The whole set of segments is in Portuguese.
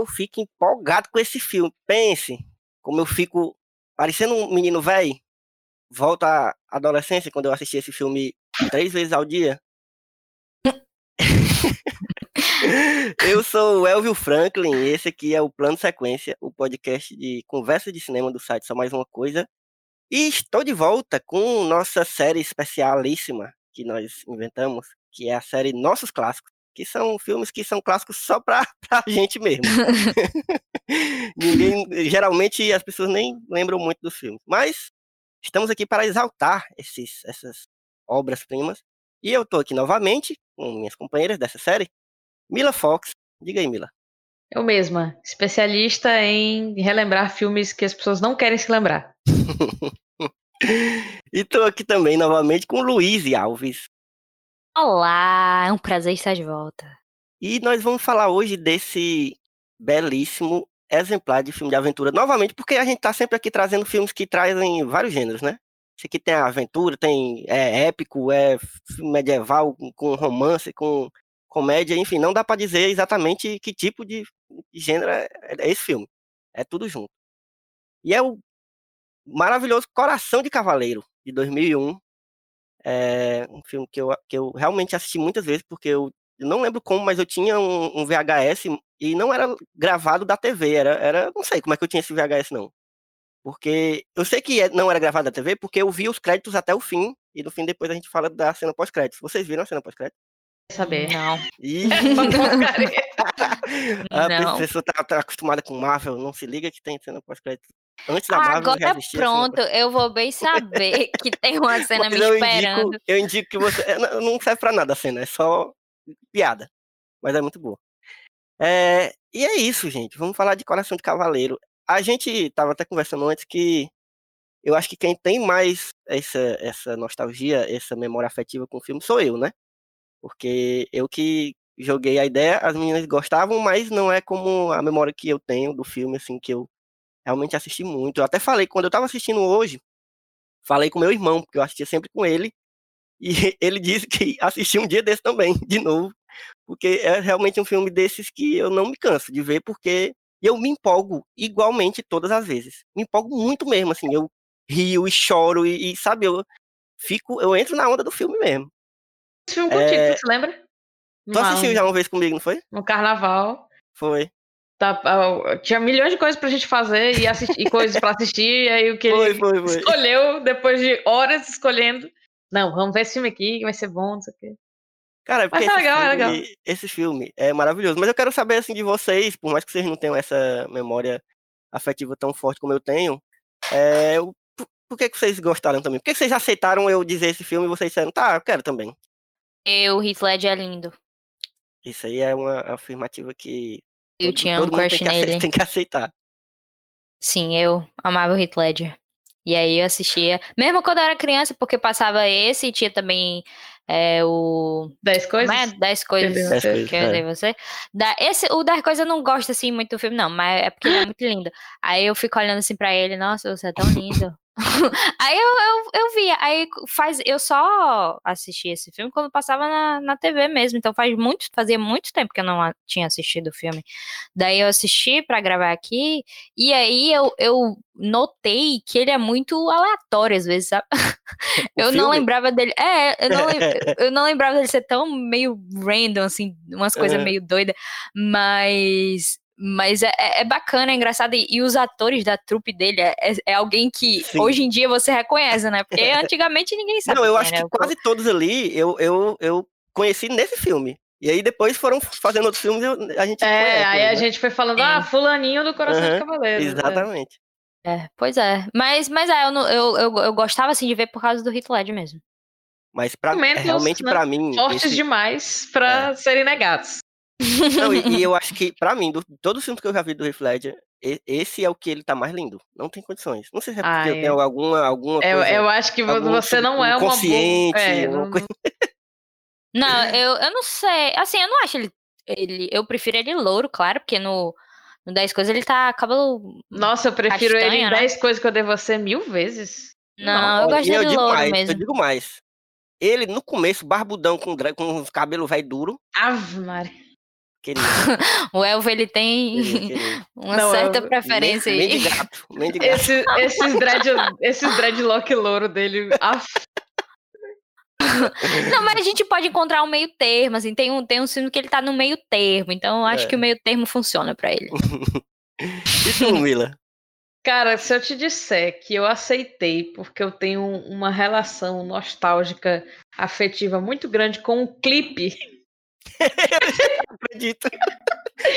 eu fico empolgado com esse filme. Pense, como eu fico parecendo um menino velho. Volta à adolescência quando eu assisti esse filme três vezes ao dia. eu sou o Elvio Franklin e esse aqui é o Plano Sequência, o podcast de conversa de cinema do site Só Mais Uma Coisa. E estou de volta com nossa série especialíssima que nós inventamos, que é a série Nossos Clássicos, que são filmes que são clássicos só pra, pra gente mesmo. Ninguém, geralmente as pessoas nem lembram muito dos filmes, mas estamos aqui para exaltar esses, essas obras-primas. E eu estou aqui novamente com minhas companheiras dessa série, Mila Fox. Diga aí, Mila. Eu mesma, especialista em relembrar filmes que as pessoas não querem se lembrar. e estou aqui também novamente com Luiz Alves. Olá, é um prazer estar de volta. E nós vamos falar hoje desse belíssimo exemplar de filme de aventura, novamente, porque a gente está sempre aqui trazendo filmes que trazem vários gêneros, né? Esse aqui tem aventura, tem é épico, é medieval, com romance, com comédia, enfim, não dá para dizer exatamente que tipo de, de gênero é, é, esse filme. É tudo junto. E é o maravilhoso Coração de Cavaleiro, de 2001. É um filme que eu, que eu realmente assisti muitas vezes, porque eu, eu não lembro como, mas eu tinha um, um, VHS e não era gravado da TV, era, era. Não sei como é que eu tinha esse VHS, não. Porque eu sei que não era gravado da TV, porque eu vi os créditos até o fim, e no fim depois a gente fala da cena pós-créditos. Vocês viram a cena pós-créditos? saber. Não. Ih, Não. a pessoa tá, tá acostumada com Marvel, não se liga que tem cena pós-crédito. Antes da Marvel, Agora já existia pronto, eu vou bem saber que tem uma cena me eu esperando. indico, eu indico que você. é, Não não serve pra nada a cena, é só piada. Mas é muito boa. É, e é isso, gente. Vamos falar de Coração de Cavaleiro. A gente tava até conversando antes que eu acho que quem tem mais essa, essa nostalgia, essa memória afetiva com o filme sou eu, né? Porque eu que joguei a ideia, as meninas gostavam, mas não é como a memória que eu tenho do filme, assim, que eu realmente assisti muito. Eu até falei, quando eu tava assistindo hoje, falei com meu irmão, porque eu assistia sempre com ele, e ele disse que assistiu um dia desse também, de novo, porque é realmente um filme desses que eu não me canso de ver, porque eu me empolgo igualmente todas as vezes. Me empolgo muito mesmo, assim, eu rio e choro e, e, sabe, eu fico, eu entro na onda do filme mesmo. Esse filme contigo, É, tu se lembra? Tu assistiu já uma vez comigo, não foi? No carnaval. Foi. Tá, ah, tinha milhões de coisas pra gente fazer e, assistir, e coisas pra assistir, e aí o que Foi, ele foi, foi. escolheu, depois de horas escolhendo. Não, vamos ver esse filme aqui, que vai ser bom, não sei o quê. Cara, porque Mas tá esse, legal, é filme, legal. esse filme é maravilhoso. Mas eu quero saber, assim, de vocês, por mais que vocês não tenham essa memória afetiva tão forte como eu tenho, é, o- por, por que, que vocês gostaram também? Por que, que vocês aceitaram eu dizer esse filme e vocês disseram, tá, eu quero também? Eu, Heath Ledger é lindo. Isso aí é uma afirmativa que Eu tinha um crush nele. tem que aceitar. Sim, eu amava o Heath Ledger. E aí eu assistia, mesmo quando eu era criança, porque passava esse e tinha também é, o. Dez coisas? é? 10 coisas Dez Dez coisas, que eu é. você. Da, esse, o 10 coisas eu não gosto assim muito do filme, não, mas é porque ele é muito lindo. Aí eu fico olhando assim pra ele, nossa, você é tão lindo. aí eu, eu, eu via, aí faz, eu só assisti esse filme quando passava na, na TV mesmo, então faz muito, fazia muito tempo que eu não a- tinha assistido o filme. Daí eu assisti pra gravar aqui, e aí eu, eu notei que ele é muito aleatório às vezes, sabe? O eu não filme? lembrava dele. É, eu não, eu não lembrava dele ser tão meio random, assim, umas coisas Aham. meio doidas. Mas. Mas é, é- é bacana, é engraçado. E, e os atores da trupe dele é, é- é alguém que Sim. hoje em dia você reconhece, né? Porque antigamente ninguém sabe. Não, eu quem acho era, que né? quase todos ali eu, eu, eu conheci nesse filme. E aí depois foram fazendo outros filmes e eu- a gente É, conhece, aí a né? gente foi falando, Sim. ah, fulaninho do Coração de Aham, Cavaleiro. Exatamente. É, pois é. Mas, mas é, eu, eu, eu, eu gostava assim de ver por causa do Heath Ledger mesmo. Mas pra, Momentos, realmente né, pra mim. Fortes esse- demais pra serem negados. Não, e, e eu acho que, pra mim, do, todos os filmes que eu já vi do Heath Ledger, esse é o que ele tá mais lindo. Não tem condições. Não sei se é porque Ah, eu é. tenho alguma, alguma Eu, coisa. eu acho que você não é uma boa. subconsciente, É, não- coisa- Não, eu, eu não sei. Assim, eu não acho ele, ele. Eu prefiro ele louro, claro, porque no, no 10 coisas ele tá cabelo. Nossa, eu prefiro ele em Castanho, né? 10 coisas que eu dei você mil vezes. Não, eu Olha, gosto eu dele digo louro mais, mesmo. Eu digo mais. Ele, no começo, barbudão, com, com os cabelos velho duro, Ave Maria. Querido. O Elvo, ele tem querido, querido. uma Não, certa eu- preferência aí. Esse, esses, dread, esses dreadlock louro dele. af- Não, mas a gente pode encontrar um meio termo, assim, tem um, tem um filme que ele tá no meio termo, então eu acho É. que o meio termo funciona pra ele. E tu, Mila? Cara, se eu te disser que eu aceitei porque eu tenho uma relação nostálgica afetiva muito grande com um clipe Acredito.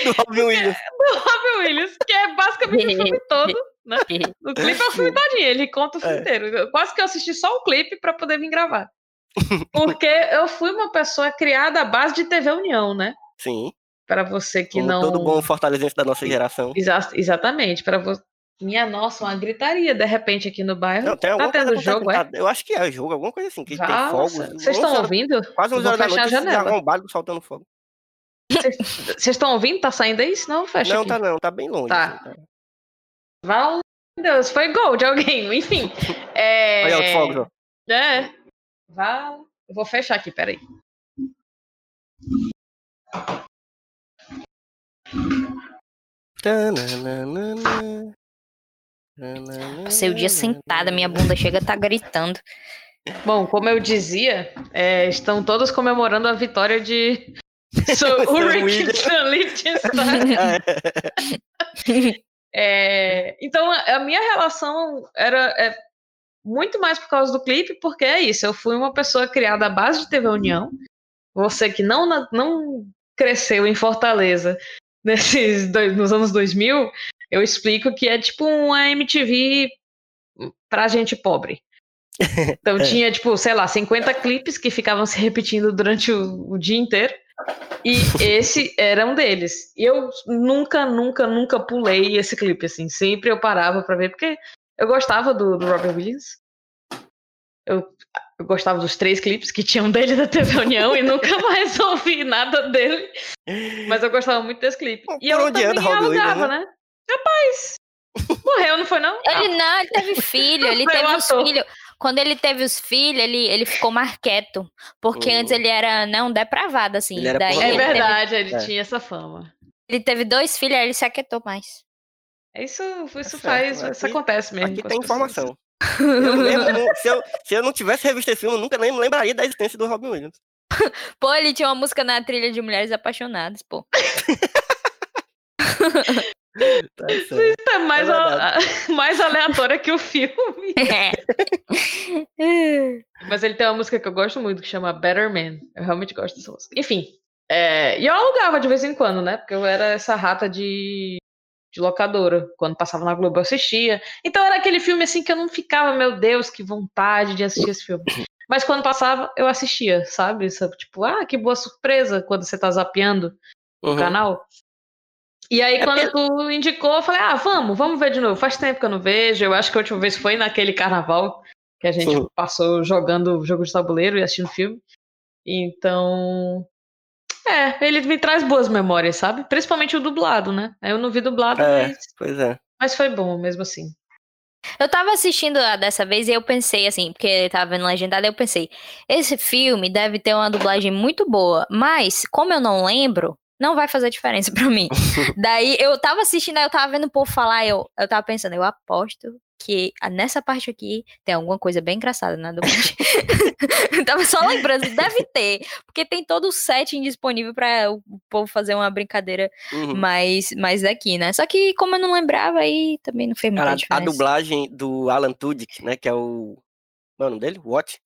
Do Robin Williams. do Robin Williams, que é basicamente o filme todo. O clipe é o filme todinho, ele conta o filme É. inteiro. Eu- quase que eu assisti só o clipe pra poder vir gravar. Porque eu fui uma pessoa criada à base de TV União, né? Sim. Pra você que Como não. todo bom fortalezense da nossa geração. Exa- exatamente, para você. Minha nossa, uma gritaria de repente aqui no bairro. Não, tem tá tendo coisa jogo, é? acontecendo. Eu acho que é jogo, alguma coisa assim, que tem Nossa, fogos. Vocês 11 estão ouvindo? Quase 11 Vou horas da noite, a esses janela. arrombados soltando fogo. Vocês estão ouvindo? Tá saindo aí? Senão fecha Não, aqui. tá não, tá bem longe. Tá. assim, tá. Val... Deus, foi gol de alguém. Enfim. É... Olha fogos, ó. É. Val... Eu vou fechar aqui, peraí. Tananana. Passei o dia sentada, minha bunda chega a tá gritando. Bom, como eu dizia, é, estão todos comemorando a vitória de Ulrich. Liechtenstein. É. Então, a minha relação era é, muito mais por causa do clipe, porque é isso. Eu fui uma pessoa criada à base de TV União. Você que não, não cresceu em Fortaleza nesses dois- nos anos 2000, eu explico que é tipo uma MTV pra gente pobre. Então É. tinha, tipo, sei lá, 50 clipes que ficavam se repetindo durante o, o dia inteiro. E esse era um deles. E eu nunca, nunca, nunca pulei esse clipe, assim. Sempre eu parava pra ver, porque eu gostava do, do Robert Williams. Eu, eu gostava dos três clipes que tinham dele da TV União e nunca mais ouvi nada dele. Mas eu gostava muito desse clipe. E eu também Robin alugava, né? Rapaz! Morreu, não foi não? Ele não, ele teve filho, ele teve os filhos. Quando ele teve os filhos, ele, ele ficou mais quieto. Porque Hum. antes ele era, né, um depravado, assim. Ele era Daí É ele teve, verdade, ele É. tinha essa fama. ele teve dois filhos, aí ele se aquietou mais. Isso, isso certo, faz, aqui- isso acontece mesmo. Aqui tem informação. Eu não- se, eu, se eu não tivesse revisto esse filme, eu nunca nem lembraria da existência do Robin Williams. Pô, ele tinha uma música na trilha de Mulheres Apaixonadas, pô. Tá certo. É mais, É a- mais aleatória que o filme. Mas ele tem uma música que eu gosto muito que chama Better Man. Eu realmente gosto dessa música. Enfim. é, e eu alugava de vez em quando, né? Porque eu era essa rata de, de locadora. Quando passava na Globo eu assistia. Então era aquele filme assim que eu não ficava, meu Deus, que vontade de assistir esse filme. Mas quando passava, eu assistia, sabe? Tipo, ah, que boa surpresa quando você tá zapeando o Uhum. canal. E aí, É quando tu indicou, eu falei, ah, vamos, vamos ver de novo. Faz tempo que eu não vejo. Eu acho que a última vez foi naquele carnaval que a gente Sim. passou jogando jogo de tabuleiro e assistindo filme. Então. É, ele me traz boas memórias, sabe? Principalmente o dublado, né? Eu não vi dublado, É. mas, Pois é. mas foi bom mesmo assim. Eu tava assistindo a dessa vez e eu pensei assim, porque eu tava vendo legendado, eu pensei, esse filme deve ter uma dublagem muito boa, mas como eu não lembro, não vai fazer diferença pra mim. Daí eu tava assistindo, aí eu tava vendo o povo falar, eu, eu tava pensando, eu aposto que nessa parte aqui tem alguma coisa bem engraçada na dublagem. Eu Tava só lembrando, deve ter, porque tem todo o setting disponível para o povo fazer uma brincadeira Uhum. mais, mais daqui, né? Só que como eu não lembrava, aí também não fez muita Cara, a diferença. dublagem do Alan Tudyk, né, que é o... Qual é o nome dele? What?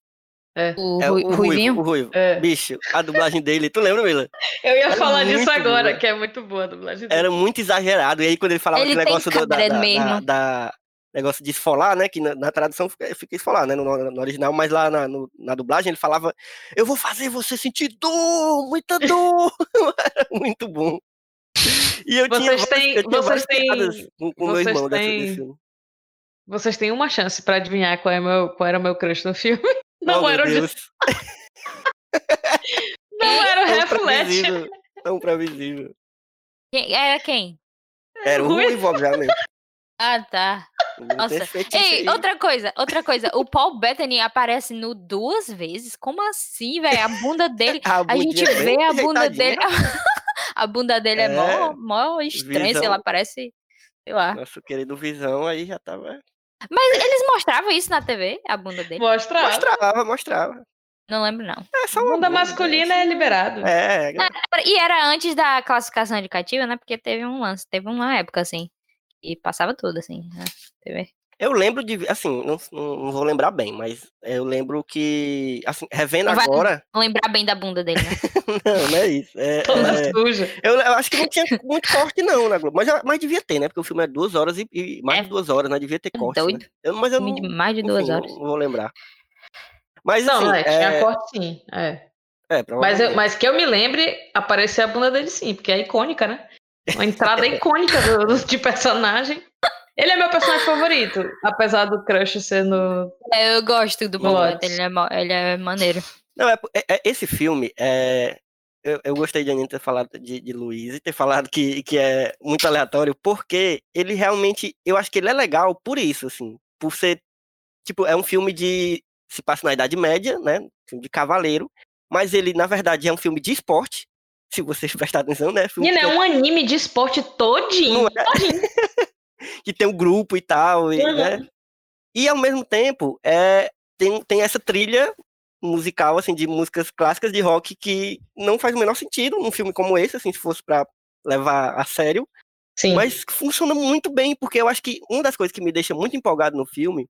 O, É Rui- o Ruivinho? Ruivo, o Ruivo. É. Bicho, a dublagem dele, tu lembra, Mila? Eu ia Era falar disso agora, boa. que é muito boa a dublagem dele. Era muito exagerado. E aí, quando ele falava Ele aquele negócio do, da, da- mesmo. da- da- negócio de esfolar, né? Que na, na tradução fica, fica esfolar, né? No, no original, mas lá na, no- na dublagem ele falava: Eu vou fazer você sentir dor, muita dor. Era muito bom. E eu tinha, Vocês várias- têm- eu tinha vocês têm- com, com meu vocês irmão dessa, têm- desse filme. Vocês têm uma chance pra adivinhar qual, é meu, qual era o meu crush no filme. Não oh, era o Deus, Não era o Ledger. previsível. Tão previsível. Quem- Era quem? Era o Ruivo. Obviamente. Ah, tá. Nossa. Ei, outra coisa, outra coisa. O Paul Bettany aparece no duas vezes? Como assim, velho? A bunda dele. A, A gente vê a bunda dele. A bunda dele é, É, mó, mó estranha, sei lá, parece. Sei lá. Nosso querido Visão aí já tava. Mas eles mostravam isso na TV, a bunda dele? Mostrar. Mostrava, mostrava. Não lembro, não. É só uma Bunda bunda, masculina é liberado. É, E era antes da classificação indicativa, né? Porque teve um lance, teve uma época assim. E passava tudo, assim, na TV. Eu lembro de. Assim, não, não, vou lembrar bem, mas eu lembro que. Assim, revendo Não agora. Não lembrar bem da bunda dele, né? Não, não é isso. É, Toda é, suja. eu, eu acho que não tinha muito corte, não, na Globo. Mas, mas devia ter, né? Porque o filme é duas horas e, e mais É. de duas horas, né? Devia ter É corte. Né? doido. Eu, mas eu não. Mais de enfim, duas não- horas. Não, vou lembrar. Mas Não, assim. é, tinha é, corte sim. É. é, Mas, eu- mas que eu me lembre, apareceu a bunda dele sim, porque é icônica, né? Uma entrada icônica do, do- de personagem. Ele é meu personagem favorito, apesar do crush ser no. É, Eu gosto do. Bettany, ele é, ele é maneiro. Não, é, é- é- esse filme, é, eu, eu gostei de Anitta ter falado de, de Luiz e ter falado que, que é muito aleatório, porque ele realmente, eu acho que ele é legal por isso, assim, por ser, tipo, é um filme de, se passa na Idade Média, né, filme de cavaleiro, mas ele, na verdade, é um filme de esporte, se vocês prestarem atenção, né, filme Menina, que, é um anime de esporte todinho. Não é? que tem um grupo e tal, e, Uhum. né, e ao mesmo tempo, é, tem, tem essa trilha musical, assim, de músicas clássicas de rock que não faz o menor sentido num filme como esse, assim, se fosse pra levar a sério, Sim. mas que funciona muito bem, porque eu acho que uma das coisas que me deixa muito empolgado no filme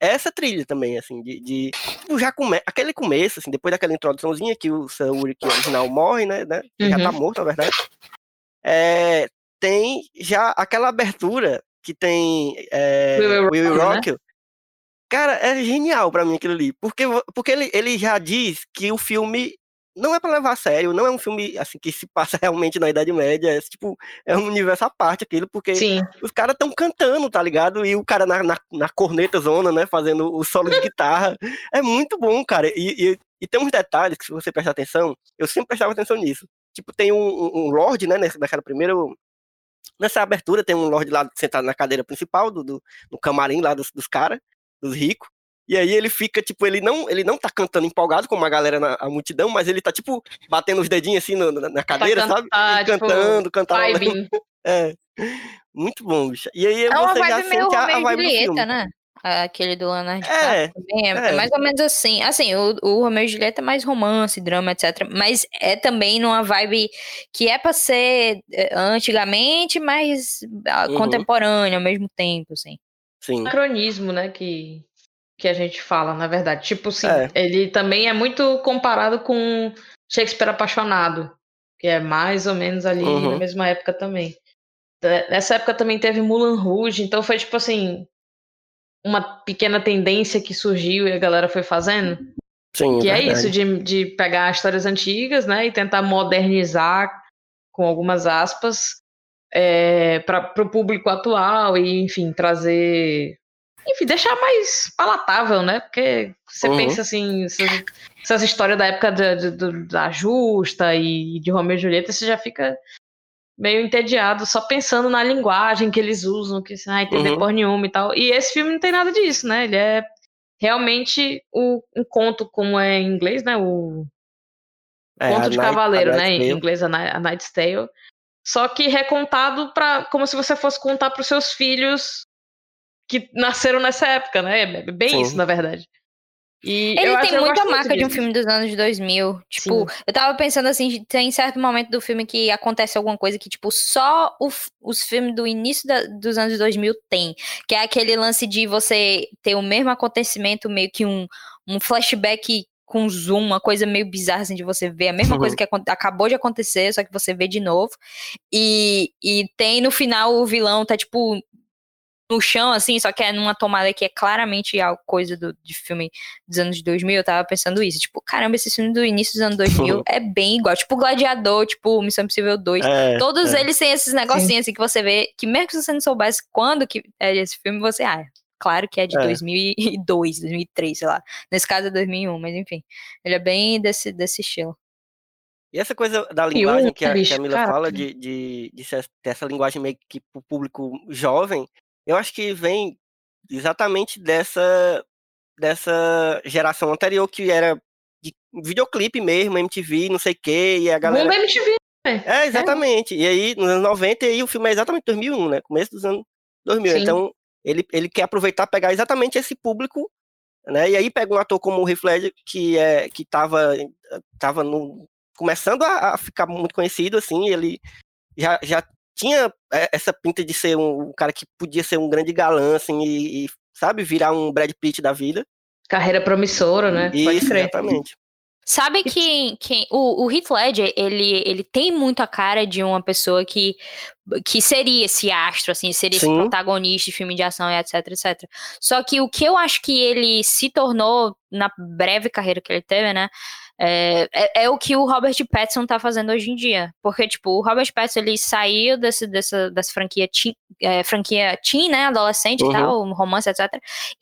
é essa trilha também, assim, de, de tipo, já come, aquele começo, assim, depois daquela introduçãozinha que o Sam Ulrich original morre, né, né, que já tá Uhum. morto, na verdade, é, tem já aquela abertura que tem é, Will Rock né? Cara, é genial pra mim aquilo ali. Porque, porque ele, ele já diz que o filme não é pra levar a sério, não é um filme assim que se passa realmente na Idade Média. É, tipo, é um universo à parte aquilo, porque Sim. os caras tão cantando, tá ligado? E o cara na, na, na corneta zona, né? Fazendo o solo de guitarra. É muito bom, cara. E, e, e tem uns detalhes que, se você prestar atenção, eu sempre prestava atenção nisso. Tipo, tem um, um, um Lorde, né? Nessa, naquela primeira. Nessa abertura tem um Lorde lá sentado na cadeira principal, do, do, no camarim lá dos, dos caras, dos ricos. E aí ele fica, tipo, ele não, ele não tá cantando empolgado como a galera na a multidão, mas ele tá, tipo, batendo os dedinhos assim no- na, na cadeira, can- sabe? tá, tipo, cantando, cantando. É. Muito bom, bicho. E aí É você já sente a, a vibe do filme. Julieta, né? Aquele do Leonardo É, também é, é. é mais ou menos assim. Assim, o, o Romeu e Julieta é mais romance, drama, etc. Mas é também numa vibe que é pra ser eh, antigamente, mas ah, Uhum. contemporânea ao mesmo tempo, assim. Sim. Anacronismo, né? Que, que a gente fala, na verdade. Tipo, sim, É. ele também é muito comparado com Shakespeare Apaixonado, que é mais ou menos ali Uhum. na mesma época também. Nessa época também teve Mulan Rouge, então foi tipo assim. Uma pequena tendência que surgiu e a galera foi fazendo. Sim, Que é verdade. isso, de, de pegar histórias antigas, né, e tentar modernizar com algumas aspas para o público atual e, enfim, trazer. Enfim, deixar mais palatável, né? Porque você Uhum. pensa assim, essas, essas histórias da época da, da Justa e de Romeu e Julieta, você já fica meio entediado só pensando na linguagem que eles usam, que assim, ah, entender Uhum. porra nenhuma e tal. E esse filme não tem nada disso, né? Ele é realmente o, um conto, como é em inglês, né? O É, conto de Night- cavaleiro, né? Night's Em inglês, a, Ni- a Knight's Tale. Só que recontado pra, como se você fosse contar para os seus filhos que nasceram nessa época, né? É bem Sim. isso, na verdade. E Ele tem muita marca de um filme dos anos 2000. Tipo, eu tava pensando assim, tem certo momento do filme que acontece alguma coisa que, tipo, só o os filmes do início da- dos anos 2000 tem. Que é aquele lance de você ter o mesmo acontecimento, meio que um, um flashback com zoom, uma coisa meio bizarra, assim, de você ver a mesma Uhum. coisa que acabou de acontecer, só que você vê de novo. E, e tem no final o vilão tá, tipo, no chão, assim, só que é numa tomada que é claramente a coisa do, de filme dos anos 2000, eu tava pensando isso. Tipo, caramba, esse filme do início dos anos 2000 é bem igual. Tipo, Gladiador, tipo, Missão Impossível 2. É, Todos é. eles têm esses negocinhos assim que você vê, que mesmo que você não soubesse quando que é esse filme, você, ah, claro que é de É. 2002, 2003, sei lá. Nesse caso é 2001, mas enfim. Ele é bem desse, desse estilo. E essa coisa da linguagem um, que a, que a Mila cara. fala, de, de, de ter essa linguagem meio que pro público jovem, eu acho que vem exatamente dessa, dessa geração anterior que era de videoclipe mesmo, MTV, não sei o quê, e a galera. Mundo MTV. É, exatamente. E aí, nos anos 90, e aí o filme é exatamente 2001, né? Começo dos anos 2000. Sim. Então, ele, ele quer aproveitar, pegar exatamente esse público, né? E aí pega um ator como o Heath Ledger, que, é, que tava, tava no, começando a, a ficar muito conhecido, assim, ele já, já tinha é, essa pinta de ser um, um cara que podia ser um grande galã, assim, e, e, sabe, virar um Brad Pitt da vida. Carreira promissora, né? Pode Isso, crer. exatamente. Sabe que, que o, o Heath Ledger, ele, ele tem muito a cara de uma pessoa que, que seria esse astro, assim, seria esse Sim. protagonista de filme de ação e etc, etc. Só que o que eu acho que ele se tornou na breve carreira que ele teve, né, é, é, é o que o Robert Pattinson tá fazendo hoje em dia. Porque, tipo, o Robert Pattinson, ele saiu desse, dessa, dessa franquia teen, é, franquia teen, né, adolescente Uhum. e tal, romance, etc.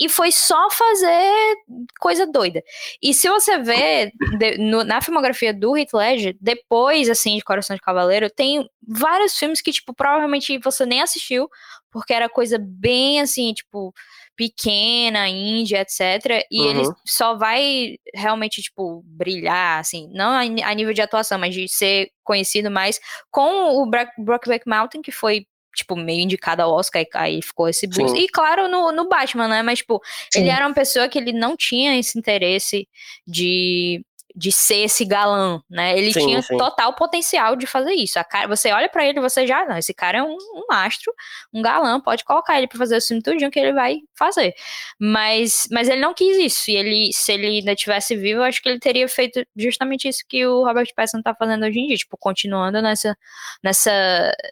E foi só fazer coisa doida. E se você vê de- no- na filmografia do Heath Ledger, depois, assim, de Coração de Cavaleiro, tem vários filmes que, tipo, provavelmente você nem assistiu, porque era coisa bem, assim, tipo, pequena, índia, etc. E Uhum. ele só vai realmente, tipo, brilhar, assim, não a, nível de atuação, mas de ser conhecido mais com o Bra- Brokeback Mountain, que foi tipo, meio indicado ao Oscar, aí ficou esse boost. Sim. E claro, no, no Batman, né? Mas, tipo, ele Sim. era uma pessoa que ele não tinha esse interesse de, de ser esse galã, né? Ele Sim, tinha sim. total potencial de fazer isso. A cara, você olha pra ele, você já, não, esse cara é um, um astro, um galã, pode colocar ele pra fazer o filme tudinho que ele vai fazer. Mas, mas ele não quis isso. E ele, se ele ainda tivesse vivo, eu acho que ele teria feito justamente isso que o Robert Pattinson tá fazendo hoje em dia, tipo, continuando nessa, nessa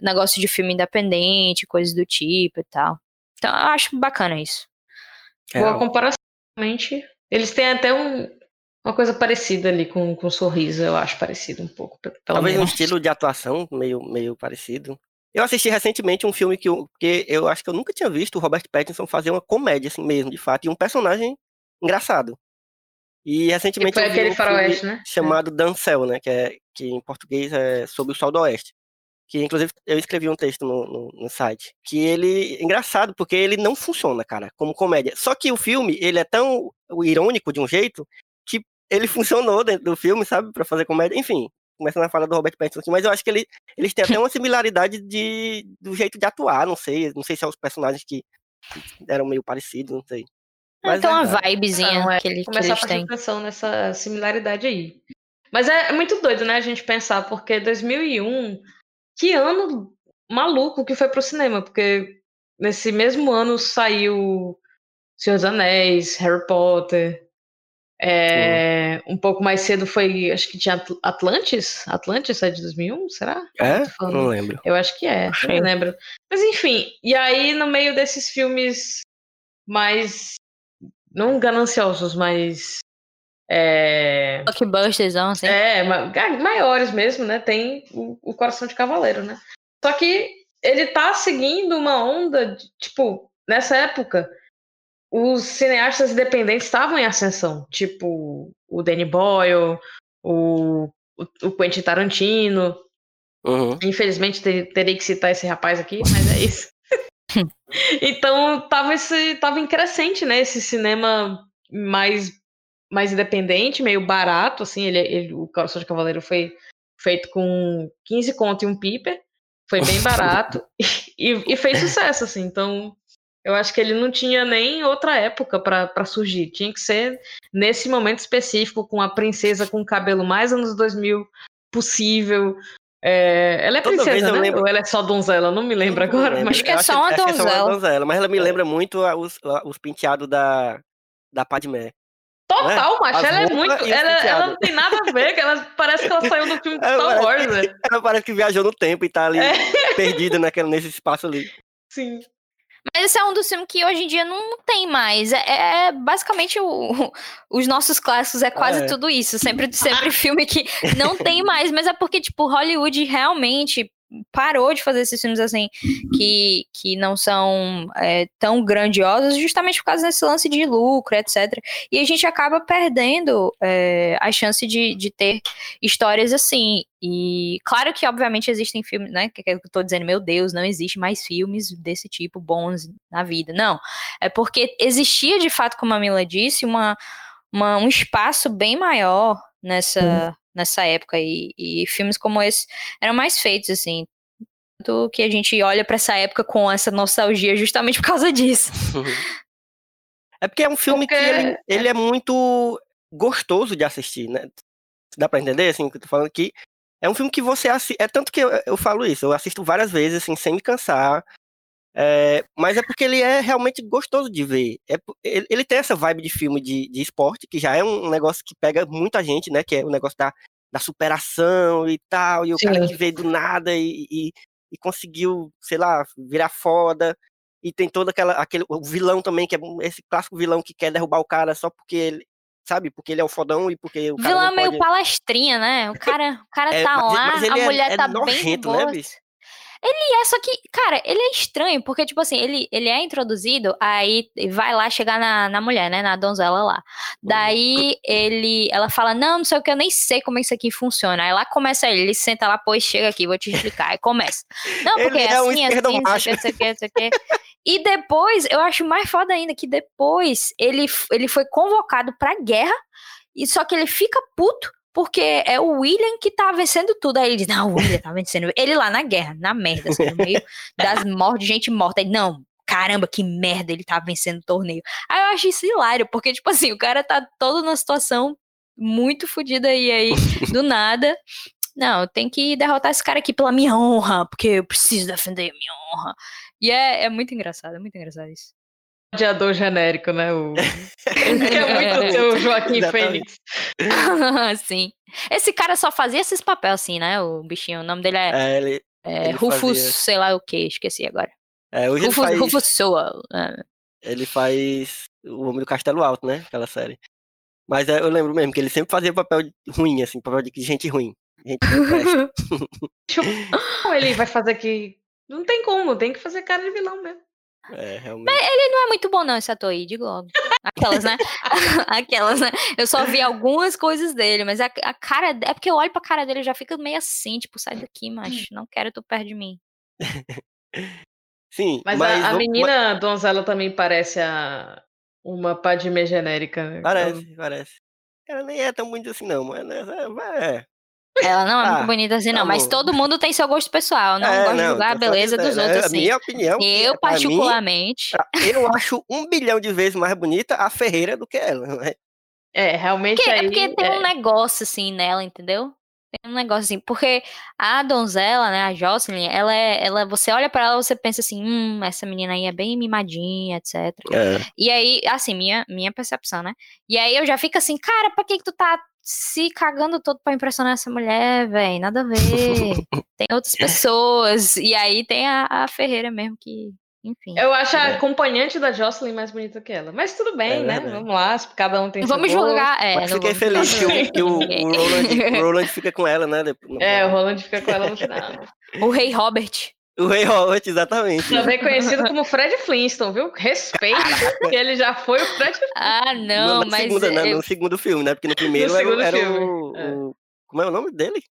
negócio de filme independente, coisas do tipo e tal. Então, eu acho bacana isso. Boa Real. comparação, realmente. Eles têm até um, uma coisa parecida ali com, com o sorriso, eu acho parecido um pouco. Talvez um menos. estilo de atuação meio, meio parecido. Eu assisti recentemente um filme que eu, que eu acho que eu nunca tinha visto o Robert Pattinson fazer uma comédia assim mesmo, de fato, e um personagem engraçado. E recentemente foi eu vi aquele um faroeste, né? chamado Dancel, né, que é que em português é sobre o Sol do Oeste. Que inclusive eu escrevi um texto no, no, no site, que ele é engraçado porque ele não funciona, cara, como comédia. Só que o filme, ele é tão irônico de um jeito ele funcionou dentro do filme, sabe, Pra fazer comédia. Enfim, começando a falar do Robert Pattinson aqui, mas eu acho que ele, eles têm até uma similaridade de, do jeito de atuar, não sei, não sei se são os personagens que eram meio parecidos, não sei. Mas então, uma verdade. vibezinha Não, é que, ele, que Começar a eles têm. atenção nessa similaridade aí. Mas é, é muito doido, né, a gente pensar, porque 2001, que ano maluco que foi pro cinema, porque nesse mesmo ano saiu Senhor dos Anéis, Harry Potter, é, um pouco mais cedo foi, acho que tinha Atl- Atlantis? Atlantis é de 2001, será? É? Falando- Não lembro. Eu acho que é, não lembro. Mas enfim, e aí no meio desses filmes mais não gananciosos, mas é, Blockbusters, assim. é maiores mesmo, né? Tem o, o Coração de Cavaleiro, né? Só que ele tá seguindo uma onda, de, tipo, nessa época, os cineastas independentes estavam em ascensão, tipo o Danny Boyle, o, o, Quentin Tarantino, Uhum. Infelizmente ter- terei que citar esse rapaz aqui, mas é isso. então tava esse tava em crescente, né? Esse cinema mais mais independente, meio barato, assim. Ele, ele o Coração de Cavaleiro foi feito com 15 conto e um piper, foi bem barato e, e fez sucesso, assim. Então Eu acho que ele não tinha nem outra época pra pra surgir. Tinha que ser nesse momento específico, com a princesa com o cabelo mais anos 2000 possível. É, ela é Toda vez princesa, eu né? lembro- Ou ela é só donzela? Não me lembro agora. Mas... Acho que é só uma acho que é só donzela. donzela, mas ela me É. lembra muito a- os, a- os penteados da, da Padmé. Total, macho. As Ela é muito. Ela, ela não tem nada a ver. Ela, parece que ela saiu do filme de É, Star Wars, velho. Ela parece que viajou no tempo e tá ali É. perdida naquele, nesse espaço ali. Sim. Mas esse é um dos filmes que hoje em dia não tem mais. É, é basicamente o- os nossos clássicos, é quase É. tudo isso. Sempre, sempre filme que não tem mais, mas é porque, tipo, Hollywood realmente parou de fazer esses filmes assim, que, que não são é, tão grandiosos, justamente por causa desse lance de lucro, etc. E a gente acaba perdendo é, a chance de, de ter histórias assim. E claro que, obviamente, existem filmes, né? Que, que eu tô dizendo, meu Deus, não existe mais filmes desse tipo bons na vida. Não. É porque existia, de fato, como a Mila disse, uma, uma- um espaço bem maior nessa, nessa época. E, e filmes como esse eram mais feitos, assim. Tanto que a gente olha pra essa época com essa nostalgia justamente por causa disso. É porque é um filme que Porque- ele, ele é muito gostoso de assistir, né? Dá pra entender, assim, o que eu tô falando aqui? É um filme que você assiste. É tanto que eu, eu falo isso, eu assisto várias vezes, assim, sem me cansar. É, mas é porque ele é realmente gostoso de ver. É, ele, ele tem essa vibe de filme de, de esporte, que já é um negócio que pega muita gente, né? Que é o negócio da, da superação e tal, e o cara Sim. que veio do nada e, e, e conseguiu, sei lá, virar foda. E tem todo aquela, aquele o vilão também, que é um- esse clássico vilão que quer derrubar o cara só porque ele, sabe, porque ele é o fodão e porque o O cara vilão é meio pode... palestrinha, né? O cara, o cara É, tá mas- lá, mas a é- mulher é tá bem nojento, né, boa. bicho? Ele é, só que, cara, ele é estranho, porque, tipo assim, ele, ele é introduzido, aí vai lá chegar na, na mulher, né? Na donzela lá. Daí ele, ela fala, não, não sei o que, eu nem sei como isso aqui funciona. Aí lá começa ele, ele senta lá, pois chega aqui, vou te explicar. Aí começa. Não, porque Ele é é um assim, assim, não sei o esquerdomacho. que, não sei o que, não sei o que. E depois, eu acho mais foda ainda que depois ele, ele foi convocado pra guerra, e só que ele fica puto porque é o William que tá vencendo tudo. Aí ele diz: Não, o William tá vencendo. Ele lá na guerra, na merda, assim, no meio das mortes, gente morta. Aí, não, caramba, que merda, ele tá vencendo o torneio. Aí eu acho isso hilário, porque, tipo assim, o cara tá todo numa situação muito fodida e aí, do nada. Não, tem que derrotar esse cara aqui pela minha honra, porque eu preciso defender a minha honra. E é, é muito engraçado, é muito engraçado isso. Gladiador genérico, né? O... que é muito seu Joaquim. Fênix. Sim. Esse cara só fazia esses papéis assim, né? O bichinho, o nome dele é, É, ele, é ele Rufus, fazia. sei lá o que, esqueci agora. é, hoje ele Rufus, faz, Rufus Soa. é. ele faz o Homem do Castelo Alto, né? Aquela série. Mas é, eu lembro mesmo que ele sempre fazia papel ruim, assim, papel de gente ruim. Gente. Como ele vai fazer que. Não tem como, tem que fazer cara de vilão mesmo. É, realmente. Não é muito bom, não, esse ator aí, digo logo. Aquelas, né? Aquelas, né? Eu só vi algumas coisas dele, mas a, a cara. É porque eu olho pra cara dele e já fica meio assim, tipo, sai daqui, macho. Não quero tu perto de mim. Sim, Mas, mas, a, a menina donzela também parece a uma Padmé genérica. né? Parece, parece. Ela nem é tão bonita assim, não, mas é. é. Ela não é Ah, muito bonita assim, tá não. Mas bom. todo mundo tem seu gosto pessoal. Não é, gosto de julgar a só beleza dos dizendo, é outros, assim. minha opinião. Eu, é, mim, particularmente. pra- eu acho um bilhão de vezes mais bonita a Ferreira do que ela. né? É, realmente Porque, é aí. porque tem é. um negócio assim nela, entendeu? Tem um negócio assim. Porque a donzela, né, a Jocelyn, ela é. Ela, você olha pra ela você pensa assim, hum, essa menina aí é bem mimadinha, etc. E aí, assim, minha, minha percepção, né? E aí eu já fico assim, cara, pra que que tu tá se cagando todo pra impressionar essa mulher, velho? Nada a ver. tem outras pessoas. E aí tem a, a Ferreira mesmo que, enfim. Eu acho a É. acompanhante da Jocelyn mais bonita que ela. Mas tudo bem, É né? verdade. Vamos lá, se cada um tem seu vamos julgar. É, Mas não fiquei vamos feliz que, o, que o, o Roland, o Roland fica com ela, né? depois- É, o Roland fica com ela no final. O rei Robert. O Rei Robert, exatamente. Também conhecido como Fred Flintstone, viu? Respeito, que ele já foi o Fred Ah, não, na mas. segunda, né, eu- no segundo filme, né? Porque no primeiro era, o- segundo era filme, o, é. o- Como é o nome dele?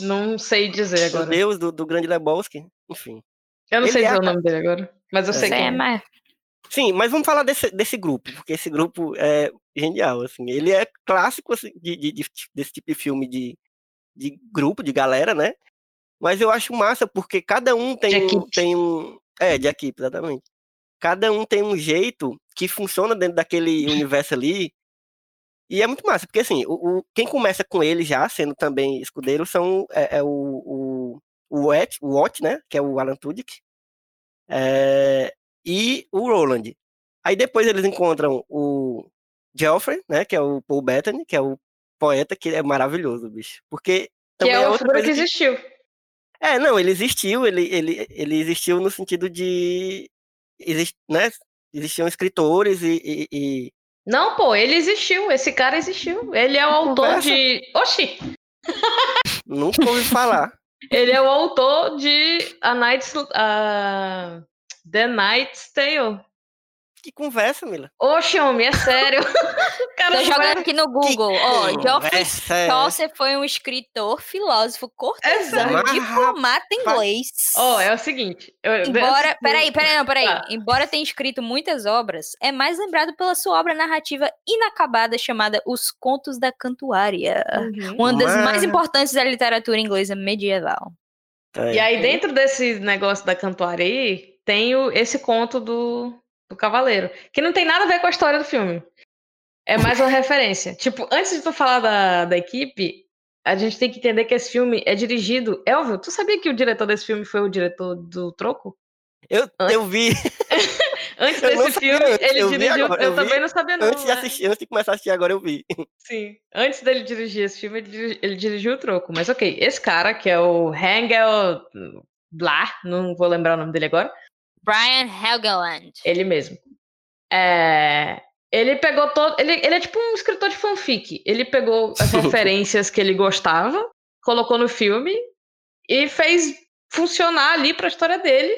Não sei dizer O agora. Deus do, do Grande Lebowski. Enfim. Eu não Ele sei é dizer a o nome dele agora. Mas eu sei Isso quem é, é. mas- Sim, mas vamos falar desse, desse grupo, porque esse grupo é genial, assim. Ele é clássico assim, de, de- de- desse tipo de filme de, de grupo, de galera, né? Mas eu acho massa, porque cada um tem, um, tem um... É, de equipe, exatamente. cada um tem um jeito que funciona dentro daquele universo ali. E é muito massa, porque assim, o, o- quem começa com ele já, sendo também escudeiro, são é, é o, o, o, Watt, o Watt, né? Que é o Alan Tudyk. é, e o Roland. Aí depois eles encontram o Geoffrey, né? Que é o Paul Bettany, que é o poeta, que é maravilhoso, bicho. Porque Que é é outra figura que que- existiu. É, não, ele existiu, ele, ele, ele existiu no sentido de. Exist, né? Existiam escritores e. e- e- Não, pô, ele existiu. Esse cara existiu. Ele é o autor de. Oxi! nunca ouvi falar. Ele é o autor de A Night's. a The Night's Tale. Que conversa, Mila. Oxe, homem, é sério. Cara Tô jogando é- aqui no Google. Ó, Geoffrey é Chaucer foi um escritor, filósofo, cortesão, diplomata inglês. Ó, é o seguinte. eu- Embora, peraí, peraí, não, peraí. Tá. Embora tenha escrito muitas obras, é mais lembrado pela sua obra narrativa inacabada chamada Os Contos da Cantuária, Uhum. uma das mais Mas- importantes da literatura inglesa medieval. É. E aí, dentro desse negócio da cantuária aí, tem o- esse conto do, do Cavaleiro, que não tem nada a ver com a história do filme. É mais uma referência. Tipo, antes de tu falar da, da equipe, a gente tem que entender que esse filme é dirigido. Elvio, tu sabia que o diretor desse filme foi o diretor do Troco? Eu, eu vi, Antes Eu desse filme, antes, ele eu dirigiu. agora, eu eu também não sabia, não. antes de né? assistir, antes de começar a assistir, agora eu vi. Sim. Antes dele dirigir esse filme, ele, ele dirigiu o Troco. Mas ok, esse cara, que é o Hangel Blah, não vou lembrar o nome dele agora. Brian Helgeland. Ele mesmo. É, Ele pegou todo. Ele, ele é tipo um escritor de fanfic. Ele pegou as referências que ele gostava, colocou no filme e fez funcionar ali pra história dele,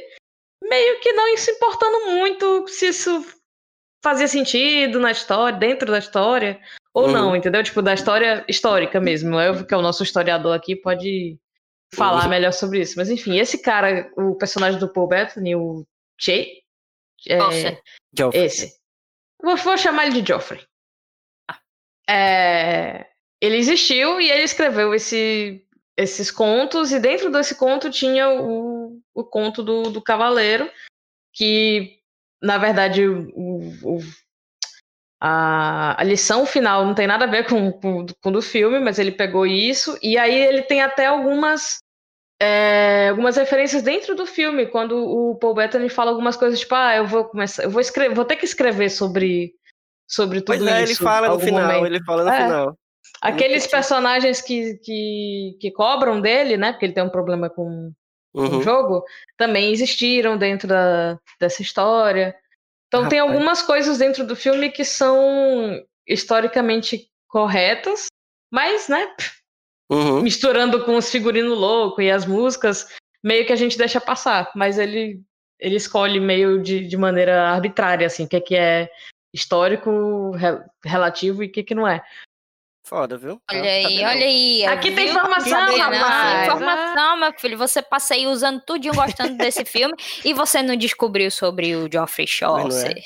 meio que não se importando muito se isso fazia sentido na história, dentro da história, ou Uhum. não, entendeu? Tipo, da história histórica mesmo. Eu, que é o nosso historiador aqui, pode falar Uhum. melhor sobre isso. Mas enfim, esse cara, o personagem do Paul Bettany, o Che, é. Geoffrey. esse. Vou, vou chamar ele de Joffrey. É, ele existiu e ele escreveu esse- esses contos, e dentro desse conto tinha o, o conto do, do Cavaleiro, que, na verdade, o, o- a, a lição final não tem nada a ver com, com, com o do filme, mas ele pegou isso, e aí ele tem até algumas. É, algumas referências dentro do filme, quando o Paul Bettany fala algumas coisas tipo, ah, eu vou começar, eu vou escrever, vou ter que escrever sobre sobre tudo Pois é, isso. ele fala no final, momento. ele fala no É. final. Aqueles personagens que, que, que cobram dele, né? Porque ele tem um problema com, com o Uhum. jogo, também existiram dentro da, dessa história. Então tem Rapaz. algumas coisas dentro do filme que são historicamente corretas, mas, né, Uhum. misturando com os figurinos loucos e as músicas, meio que a gente deixa passar. Mas ele, ele escolhe meio de, de maneira arbitrária, assim, o que, é que é histórico, re- relativo e o que, que não é. Foda, viu? Olha tá aí, olha aí. Aqui tem viu? informação, Sabia não. rapaz. Informação, meu filho. Você passei usando tudinho gostando desse filme e você não descobriu sobre o Geoffrey é? Chaucer.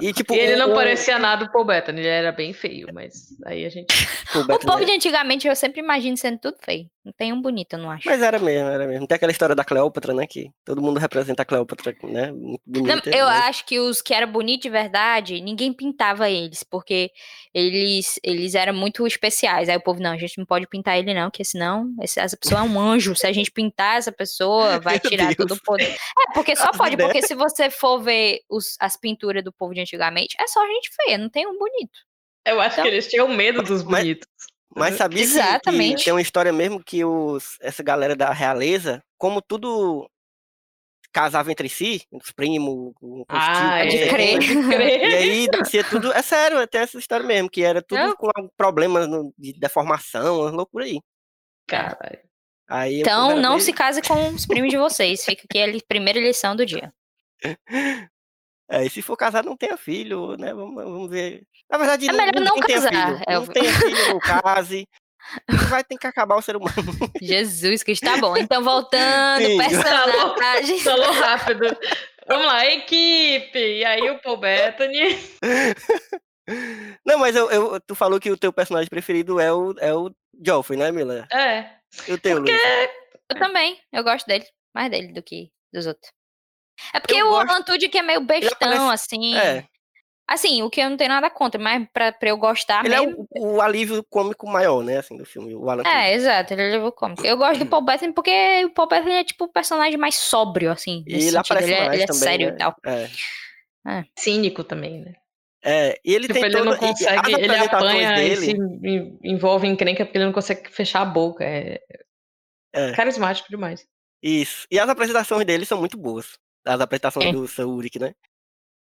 E tipo, E ele não o- parecia nada do Paul Bettany, ele era bem feio, mas aí a gente... o povo de antigamente eu sempre imagino sendo tudo feio. Não tem um bonito, eu não acho. Mas era mesmo, era mesmo. Tem aquela história da Cleópatra, né? Que todo mundo representa a Cleópatra, né? Muito Não, bonita. eu mas- acho que os que eram bonitos de verdade, ninguém pintava eles, porque eles, eles eram muito especiais. Aí o povo, não, a gente não pode pintar ele, não, porque senão esse- essa pessoa é um anjo. Se a gente pintar essa pessoa, vai tirar todo o poder. É, porque só pode, porque se você for ver os- as pinturas do povo de antigamente, é só gente feia, não tem um bonito. Eu acho Então- que eles tinham medo dos Mas- bonitos. Mas sabia que- que, Exatamente. tem uma história mesmo que os, essa galera da realeza, como tudo casava entre si, os primos, os tios, Ah, sei Pode crer. crer. E aí descia tudo. É sério, tem essa história mesmo, que era tudo Não. com algum problema no- de deformação, uma loucura aí. Caralho. aí Então não se case com os primos de vocês. Fica aqui a li- primeira lição do dia. É, e se for casado, não tenha filho, né? Vamos, vamos ver. Na verdade, É melhor não tenha casar, filho. Não Elvio. tenha filho, não case. Vai ter que acabar o ser humano. Jesus Cristo, tá bom. Então voltando, Sim. personagem. Falou rápido. Vamos lá, equipe! E aí o Paul Bettany... Não, mas eu, eu- tu falou que o teu personagem preferido é o, é o Joffrey, né, Mila? É, E o teu, porque... Luiz? Eu também, eu gosto dele. Mais dele do que dos outros. É porque Eu o gosto- Alan Tudyk é meio bestão, aparece- assim. É, Assim, o que eu não tenho nada contra, mas pra, pra eu gostar ele é mesmo. o, o alívio cômico maior, né, assim, do filme, o Alan. É, exato, ele levou cômico. Eu gosto do Paul Bettany porque o Paul Bettany é tipo o personagem mais sóbrio, assim. E ele sentido. aparece ele é, mais ele é também, sério né? e tal. É. Cínico também, né? É, e ele Tipo, tem ele toda... não e consegue, ele apanha e dele... se en- envolve em crenca porque ele não consegue fechar a boca. É, É. carismático demais. Isso. E as apresentações dele são muito boas. As apresentações É. do Saurik, né?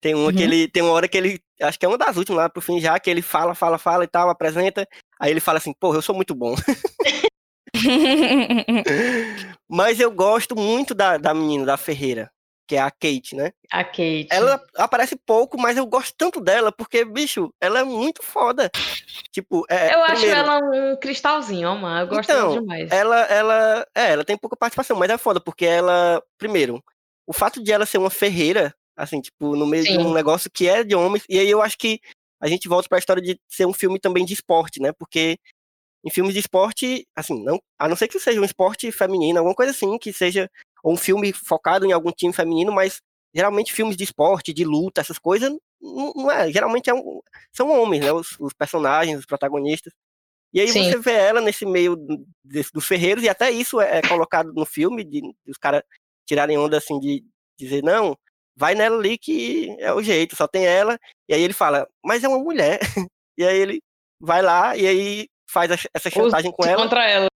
Tem uma que Uhum. ele. Tem uma hora que ele. Acho que é uma das últimas lá pro fim já, que ele fala, fala, fala e tal, apresenta. Aí ele fala assim, porra, eu sou muito bom. Mas eu gosto muito da, da menina, da Ferreira, que é a Kate, né? A Kate. Ela aparece pouco, mas eu gosto tanto dela, porque, bicho, ela é muito foda. Tipo, é, Eu acho primeiro, ela um cristalzinho, mano. Eu gosto Então, demais. ela, ela, é, ela tem pouca participação, mas é foda, porque ela, primeiro, o fato de ela ser uma ferreira, assim, tipo, no meio de um Sim. negócio que é de homens, e aí eu acho que a gente volta pra história de ser um filme também de esporte, né? Porque em filmes de esporte, assim, não, a não ser que seja um esporte feminino, alguma coisa assim, que seja ou um filme focado em algum time feminino, mas geralmente filmes de esporte, de luta, essas coisas, não, não é, geralmente é um- são homens, né? Os, os personagens, os protagonistas. E aí Sim. você vê ela nesse meio do- desse- dos ferreiros, e até isso é, é colocado no filme, de, de os caras tirarem onda assim de dizer, não, vai nela ali que é o jeito, só tem ela. E aí ele fala, mas é uma mulher. e aí ele vai lá e aí faz essa chantagem com ela. Contra ela.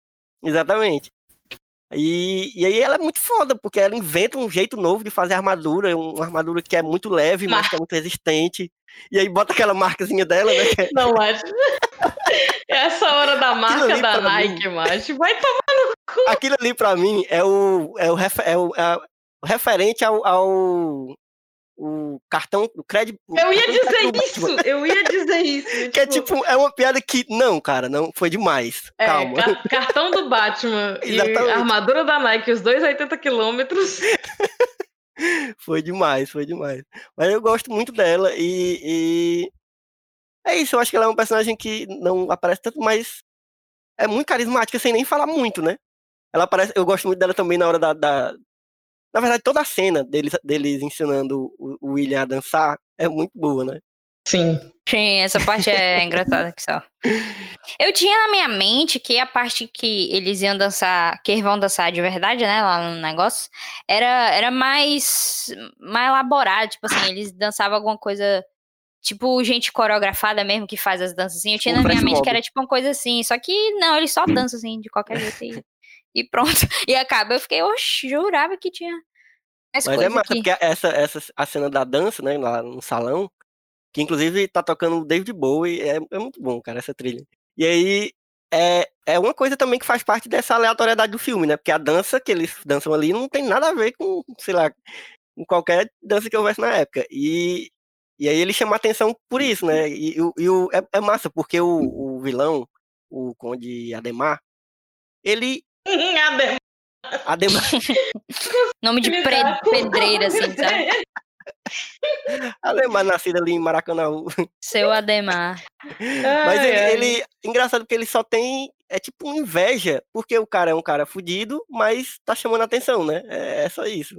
Exatamente. E, e aí ela é muito foda, porque ela inventa um jeito novo de fazer armadura, um- uma armadura que é muito leve, mas que é muito resistente. E aí bota aquela marcazinha dela, né? é- Não, macho. Essa hora da marca da Nike, macho. Vai tomar. Aquilo ali pra mim é o, é o, refer- é o, é o referente ao, ao o cartão, o crédito. Eu ia dizer isso. Eu ia dizer isso. Que é tipo, é uma piada que, não, cara, não, foi demais. É, Calma. ca- cartão do Batman e armadura da Nike, os dois 80 quilômetros. Foi demais, foi demais. Mas eu gosto muito dela e, e é isso, eu acho que ela é um personagem que não aparece tanto, mas é muito carismática sem nem falar muito, né? Ela aparece, eu gosto muito dela também na hora da, da- na verdade toda a cena deles, deles ensinando o, o William a dançar é muito boa, né? Sim. Sim, essa parte é engraçada que só. Eu tinha na minha mente que a parte que eles iam dançar, que eles vão dançar de verdade, né, lá no negócio, era, era mais, mais elaborado, tipo assim, eles dançavam alguma coisa, tipo gente coreografada mesmo que faz as danças assim. Eu tinha Um na minha mente que era tipo uma coisa assim, só que não, eles só dançam assim, de qualquer jeito e, e pronto. E acaba, eu fiquei, oxe, jurava que tinha Mas é massa, aqui. porque essa, essa a cena da dança, né, lá no salão, que inclusive tá tocando o David Bowie, é, é muito bom, cara, essa trilha. E aí é, é uma coisa também que faz parte dessa aleatoriedade do filme, né? Porque a dança que eles dançam ali não tem nada a ver com, sei lá, com qualquer dança que houvesse na época. E, e aí ele chama atenção por isso, né? E, o- e o, é, é massa, porque o, o vilão, o Conde Ademar, ele. Ademar. Ademar Nome de pre- pedreira, assim, sabe? Ademar nascido ali em Maracanã. Seu Ademar. Mas ele, ele- Engraçado porque ele só tem. É tipo uma inveja, porque o cara é um cara fudido, mas tá chamando atenção, né? É, é só isso.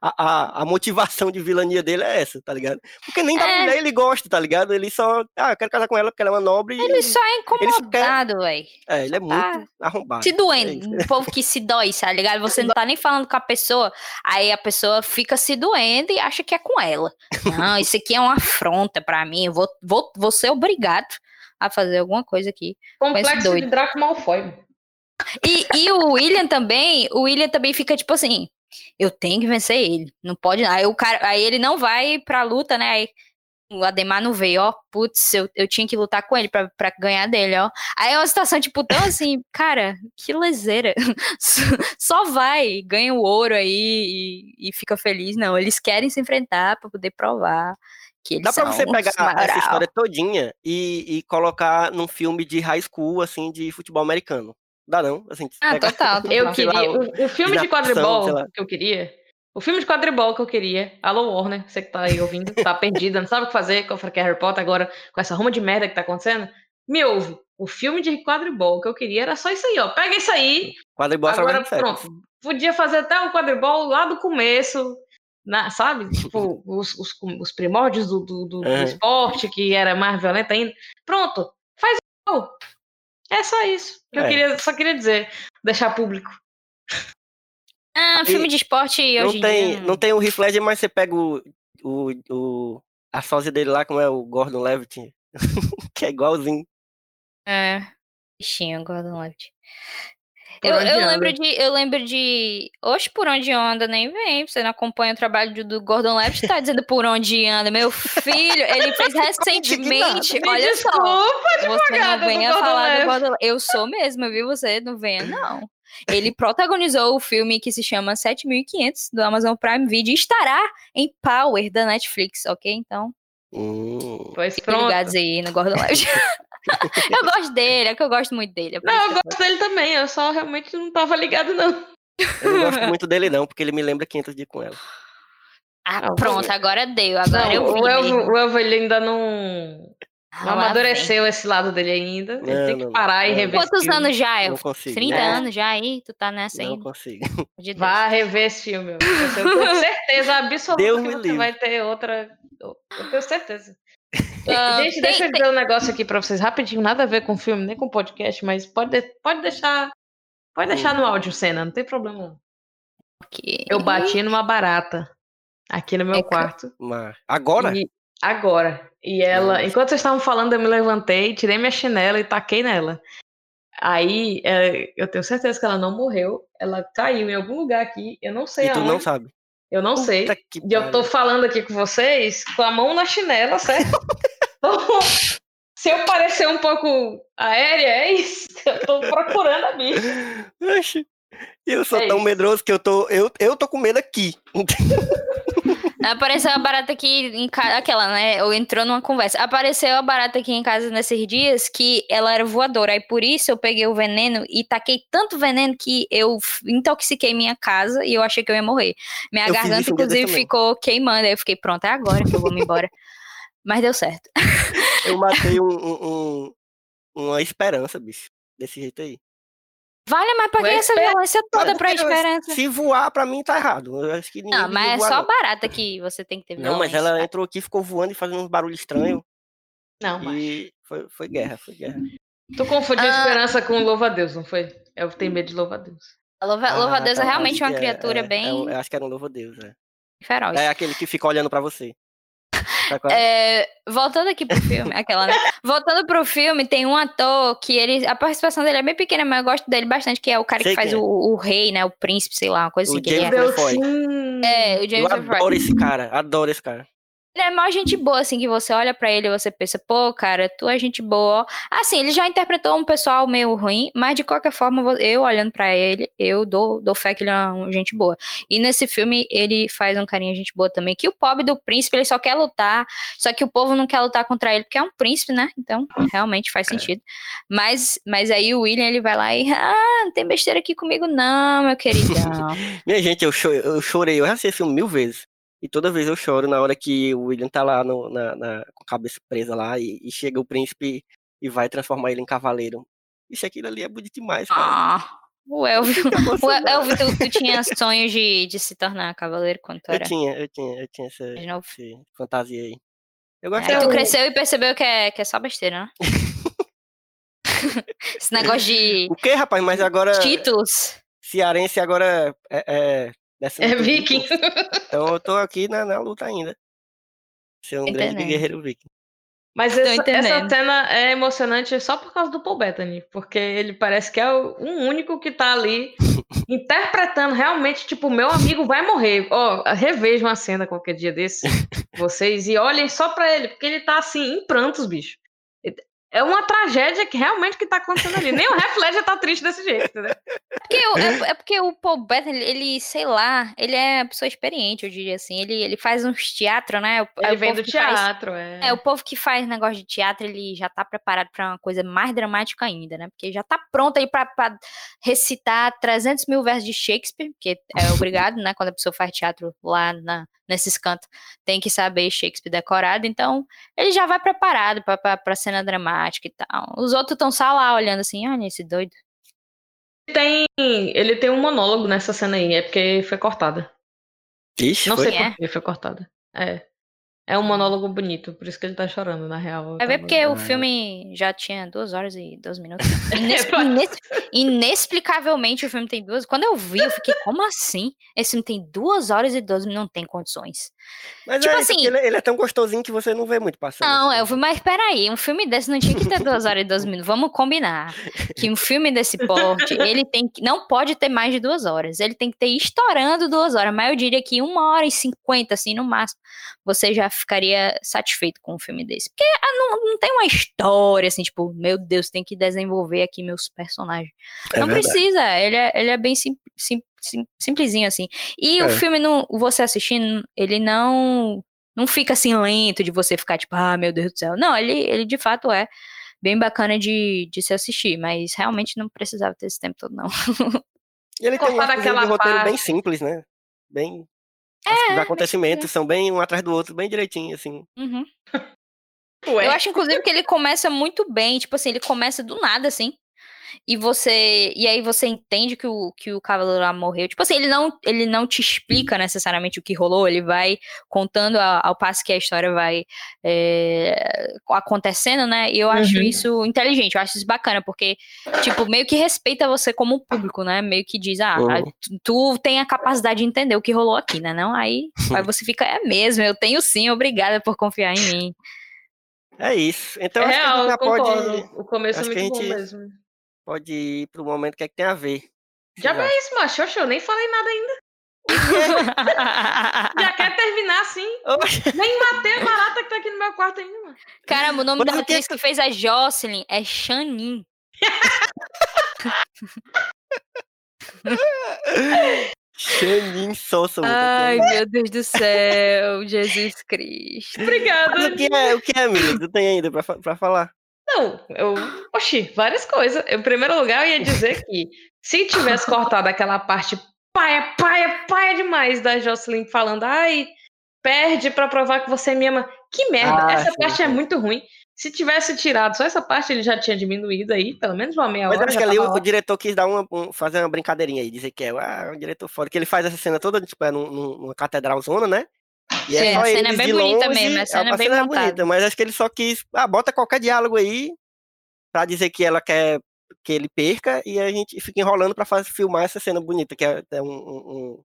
A, a, a motivação de vilania dele é essa, tá ligado? Porque nem da É. mulher ele gosta, tá ligado? Ele só. Ah, eu quero casar com ela porque ela é uma nobre. Ele e- só é quer- incomodado, velho. É, ele é muito tá arrombado. Se É doendo, isso. um povo que se dói, tá ligado? Você não tá nem falando com a pessoa, aí a pessoa fica se doendo e acha que é com ela. Não, isso aqui é uma afronta pra mim, eu vou, vou, vou ser obrigado a fazer alguma coisa aqui. Complexo de doido. Draco Malfoy. E, e o William também, o William também fica tipo assim, eu tenho que vencer ele, não pode, aí o cara, aí ele não vai pra luta, né, aí o Ademar não veio, ó, putz, eu, eu tinha que lutar com ele pra, pra ganhar dele, ó. Aí é uma situação, tipo, tão assim, cara, que lezeira. Só vai, ganha o ouro aí e, e fica feliz. Não, eles querem se enfrentar pra poder provar que eles Dá pra você pegar maioral. essa história todinha e, e colocar num filme de high school, assim, de futebol americano. Dá não? Assim, Ah, total. Eu sei lá, queria. O, o filme de quadribol que eu queria. O filme de quadribol que eu queria. Alô, Warner, você que tá aí ouvindo, tá perdida, não sabe o que fazer com a Harry Potter agora, com essa ruma de merda que tá acontecendo? Me ouve. O filme de quadribol que eu queria era só isso aí, ó. Pega isso aí. Quadribol Agora, do sexo. pronto. Podia fazer até o quadribol lá do começo. na- sabe? Tipo, os, os, os primórdios do, do, do- do Aham. esporte, que era mais violento ainda. Pronto, faz igual. É só isso que eu É. queria, só queria dizer, deixar público. Ah, E filme de esporte Não hoje em tem, dia. não tem o Heath Ledger, mas você pega o, o, o a sósia dele lá, como é o Gordon Levitt, que é igualzinho. É. Bichinho, Gordon Levitt. Eu, eu lembro de. Eu lembro de. Oxe, por onde anda, nem vem. Você não acompanha o trabalho do, do Gordon Levitt, tá dizendo por onde anda. Meu filho, ele fez recentemente. Me Olha só. desculpa, Você não advogada do venha Gordon falar do Levitt. Gordon Eu sou mesmo, viu? Você não venha, não. Ele protagonizou o filme que se chama 7500 do Amazon Prime Video e estará em Power da Netflix, ok? Então, Hum, Pois fiquem pronto. ligados aí no Gordon Levitt. eu gosto dele, é que eu gosto muito dele. é Não, eu gosto dele também, eu só realmente não tava ligado, não. eu não gosto muito dele não, porque ele me lembra 500 dias com ela. Ah, Não, pronto, agora deu. Agora eu vi o, Elvo, o Elvo, ele ainda não, Ah, não lá amadureceu esse lado dele ainda. Ele Não, tem que não, parar e não. rever. esse Quantos anos já, Não Elvo? consigo. 30 não, anos já aí? Tu tá nessa Não ainda? consigo. De. Vá rever esse filme. Eu tenho certeza absoluta Deus que você livre. vai ter outra. Eu tenho certeza. Ah, Gente, tem- deixa eu tem- dizer um negócio aqui pra vocês rapidinho, nada a ver com o filme, nem com o podcast, mas pode, de- pode deixar. Pode deixar no áudio cena, não tem problema. não. Ok. Eu bati numa barata aqui no meu É quarto. Mas agora? E- agora. E ela, Nossa. enquanto vocês estavam falando, eu me levantei, tirei minha chinela e taquei nela. Aí, é, eu tenho certeza que ela não morreu. Ela caiu em algum lugar aqui. Eu não sei E tu aonde. não sabe. Eu não sei. Puta que E eu tô falando aqui com vocês com a mão na chinela, certo? Então, Se eu parecer um pouco aérea, é isso. Eu tô procurando a bicha. Oxi. Eu sou É tão isso. medroso que eu tô, eu, eu tô com medo aqui. Apareceu a barata aqui em casa, aquela, né? Ou entrou numa conversa. Apareceu a barata aqui em casa nesses dias que ela era voadora. Aí por isso eu peguei o veneno e taquei tanto veneno que eu intoxiquei minha casa e eu achei que eu ia morrer. Minha Eu garganta, inclusive, ficou queimando. Aí eu fiquei, pronto, é agora que eu vou me embora. Mas deu certo. Eu matei um, um- um- uma esperança, bicho. Desse jeito aí. Vale, mas pra que Ué, essa violência toda pra esperança? Se voar, pra mim tá errado. Eu acho que Não, mas é voar, só não. barata que você tem que ter Não, mas violência. ela entrou aqui, ficou voando e fazendo uns barulhos estranhos. Não, mas. E foi, foi guerra, foi guerra. Tu confundiu Ah. esperança com louva-a-Deus, não foi? Eu tenho medo de louva-a-Deus. A louva, louva a Deus é tá, realmente uma é, criatura é, é bem um- eu acho que era um louvo-a-Deus, é. feroz. É aquele que fica olhando pra você. Qual é? É, voltando aqui pro filme, aquela, né? Voltando pro filme, tem um ator que ele. A participação dele é bem pequena, mas eu gosto dele bastante, que é o cara Sei que faz é. o, o rei, né? O príncipe, sei lá, uma coisa O assim que ele James é. Foi. sim. É, o Eu James adoro Fry. esse cara, adoro esse cara. Ele é mó gente boa, assim, que você olha pra ele e você pensa, pô, cara, tu é gente boa. Assim, ele já interpretou um pessoal meio ruim, mas de qualquer forma, eu olhando pra ele, eu dou, dou fé que ele é uma gente boa. E nesse filme, ele faz um carinha gente boa também, que o pobre do príncipe, ele só quer lutar, só que o povo não quer lutar contra ele, porque é um príncipe, né? Então, realmente faz sentido. Mas, mas aí o William, ele vai lá e, ah, não tem besteira aqui comigo não, meu queridão. Minha gente, eu, cho- eu chorei, eu já assisti esse filme mil vezes. E toda vez eu choro na hora que o William tá lá no- na, na- com a cabeça presa lá e, e chega o príncipe e vai transformar ele em cavaleiro. Isso aquilo ali é bonito demais, cara. ah, o Elvio. O. Elvio, tu, tu tinha sonhos de, de se tornar cavaleiro quando tu Eu era tinha, eu tinha, eu tinha essa, essa fantasia aí. Eu Aí gostava. tu cresceu e percebeu que é, que é só besteira, né? Esse negócio de O que, rapaz? Mas agora títulos. cearense agora é, é, É viking. Então eu tô aqui na, na luta ainda. Ser um grande Entendendo. guerreiro viking. Mas essa, essa cena é emocionante só por causa do Paul Bettany, porque ele parece que é o um único que tá ali interpretando realmente, tipo, meu amigo vai morrer. Ó, revejam a cena qualquer dia desse, vocês, e olhem só pra ele, porque ele tá assim, em prantos, bicho. É uma tragédia que realmente que tá acontecendo ali. Nem o Heath Ledger tá triste desse jeito, o- é, é porque o Paul Bettany, ele, sei lá, ele é uma pessoa experiente, eu diria assim. Ele, ele faz uns teatro, né? O- aí Ele o vem do que faz- teatro, é. É, o povo que faz negócio de teatro, ele já tá preparado pra uma coisa mais dramática ainda, né? Porque já tá pronto aí pra recitar 300 mil versos de Shakespeare, que é obrigado, né? Quando a pessoa faz teatro lá na, nesses cantos, tem que saber Shakespeare decorado. Então, ele já vai preparado pra, pra, pra cena dramática e tal. Os outros estão só lá olhando assim, olha esse doido. Tem, ele tem um monólogo nessa cena aí, é porque foi cortada. Ixi, Não foi? sei É. por que foi cortada. É. É um monólogo bonito, por isso que ele tá chorando, na real. Ver Tá porque o Ah. filme já tinha duas horas e 12 minutos. Ines- É, pode- ines- inexplicavelmente o filme tem duas. Quando eu vi, eu fiquei, como assim? Esse filme tem duas horas e 12 minutos, não tem condições. Mas Tipo é, assim- ele, ele é tão gostosinho que você não vê muito passando. Não, assim. eu vi, mas peraí, um filme desse não tinha que ter duas horas e 12 minutos. Vamos combinar que um filme desse porte, ele tem que, não pode ter mais de duas horas. Ele tem que ter estourando duas horas, mas eu diria que uma hora e cinquenta, assim, no máximo, você já ficaria satisfeito com um filme desse. Porque ah, não, não tem uma história, assim, tipo, meu Deus, tem que desenvolver aqui meus personagens. É não verdade. precisa, ele é, ele é bem sim, sim- sim- simplesinho, assim. E o É. filme, não, você assistindo, ele não não fica assim lento de você ficar tipo, ah, meu Deus do céu. Não, ele, ele de fato é bem bacana de, de se assistir, mas realmente não precisava ter esse tempo todo, não. E ele tem um aquela roteiro bem simples, né? Bem. É, os acontecimentos são bem um atrás do outro, bem direitinho, assim. Uhum. Ué, Eu acho, inclusive, que ele começa muito bem, tipo assim, ele começa do nada, assim. E você. E aí você entende que o, que o cavaleiro lá morreu. Tipo assim, ele não, ele não te explica necessariamente o que rolou, ele vai contando a- ao passo que a história vai é, acontecendo, né? E eu acho Uhum. isso inteligente, eu acho isso bacana, porque, tipo, meio que respeita você como público, né? Meio que diz, ah, Uhum. tu- tem a capacidade de entender o que rolou aqui, né? Não, aí, aí você fica, é mesmo, eu tenho sim, obrigada por confiar em mim. É isso. Então é acho que a real, gente já concordo. pode, O começo é acho que muito a bom gente- mesmo. Pode ir pro momento que é que tem a ver. Já Vocês vê isso, macho. Oxe, eu nem falei nada ainda. Já quer terminar assim? Nem matei a barata que tá aqui no meu quarto ainda, mano. Caramba, o nome Mas da o que atriz que fez a Jocelyn é Shanin. Xanin Souza. muito Ai, meu Deus do céu, Jesus Cristo. Obrigada. Mas o que é, o que é, amigo? Tu tem ainda pra, pra falar? Não, eu. Oxi, várias coisas. Em primeiro lugar, eu ia dizer que se tivesse cortado aquela parte paia, paia, paia demais da Jocelyn falando, ai, perde pra provar que você me ama. Que merda, Ah, essa sim, parte é sim. muito ruim. Se tivesse tirado só essa parte, ele já tinha diminuído aí, pelo menos uma meia Mas hora. acho já que ali o, o diretor quis dar uma, um- fazer uma brincadeirinha aí, dizer que é, ah, um diretor foda, que ele faz essa cena toda, tipo, é num- numa catedral zona, né? E Sim, só a cena é bem bonita longe, mesmo, a cena é bem é montada. bonita, mas acho que ele só quis, ah, bota qualquer diálogo aí pra dizer que ela quer que ele perca e a gente fica enrolando pra fazer, filmar essa cena bonita, que é, é um, um,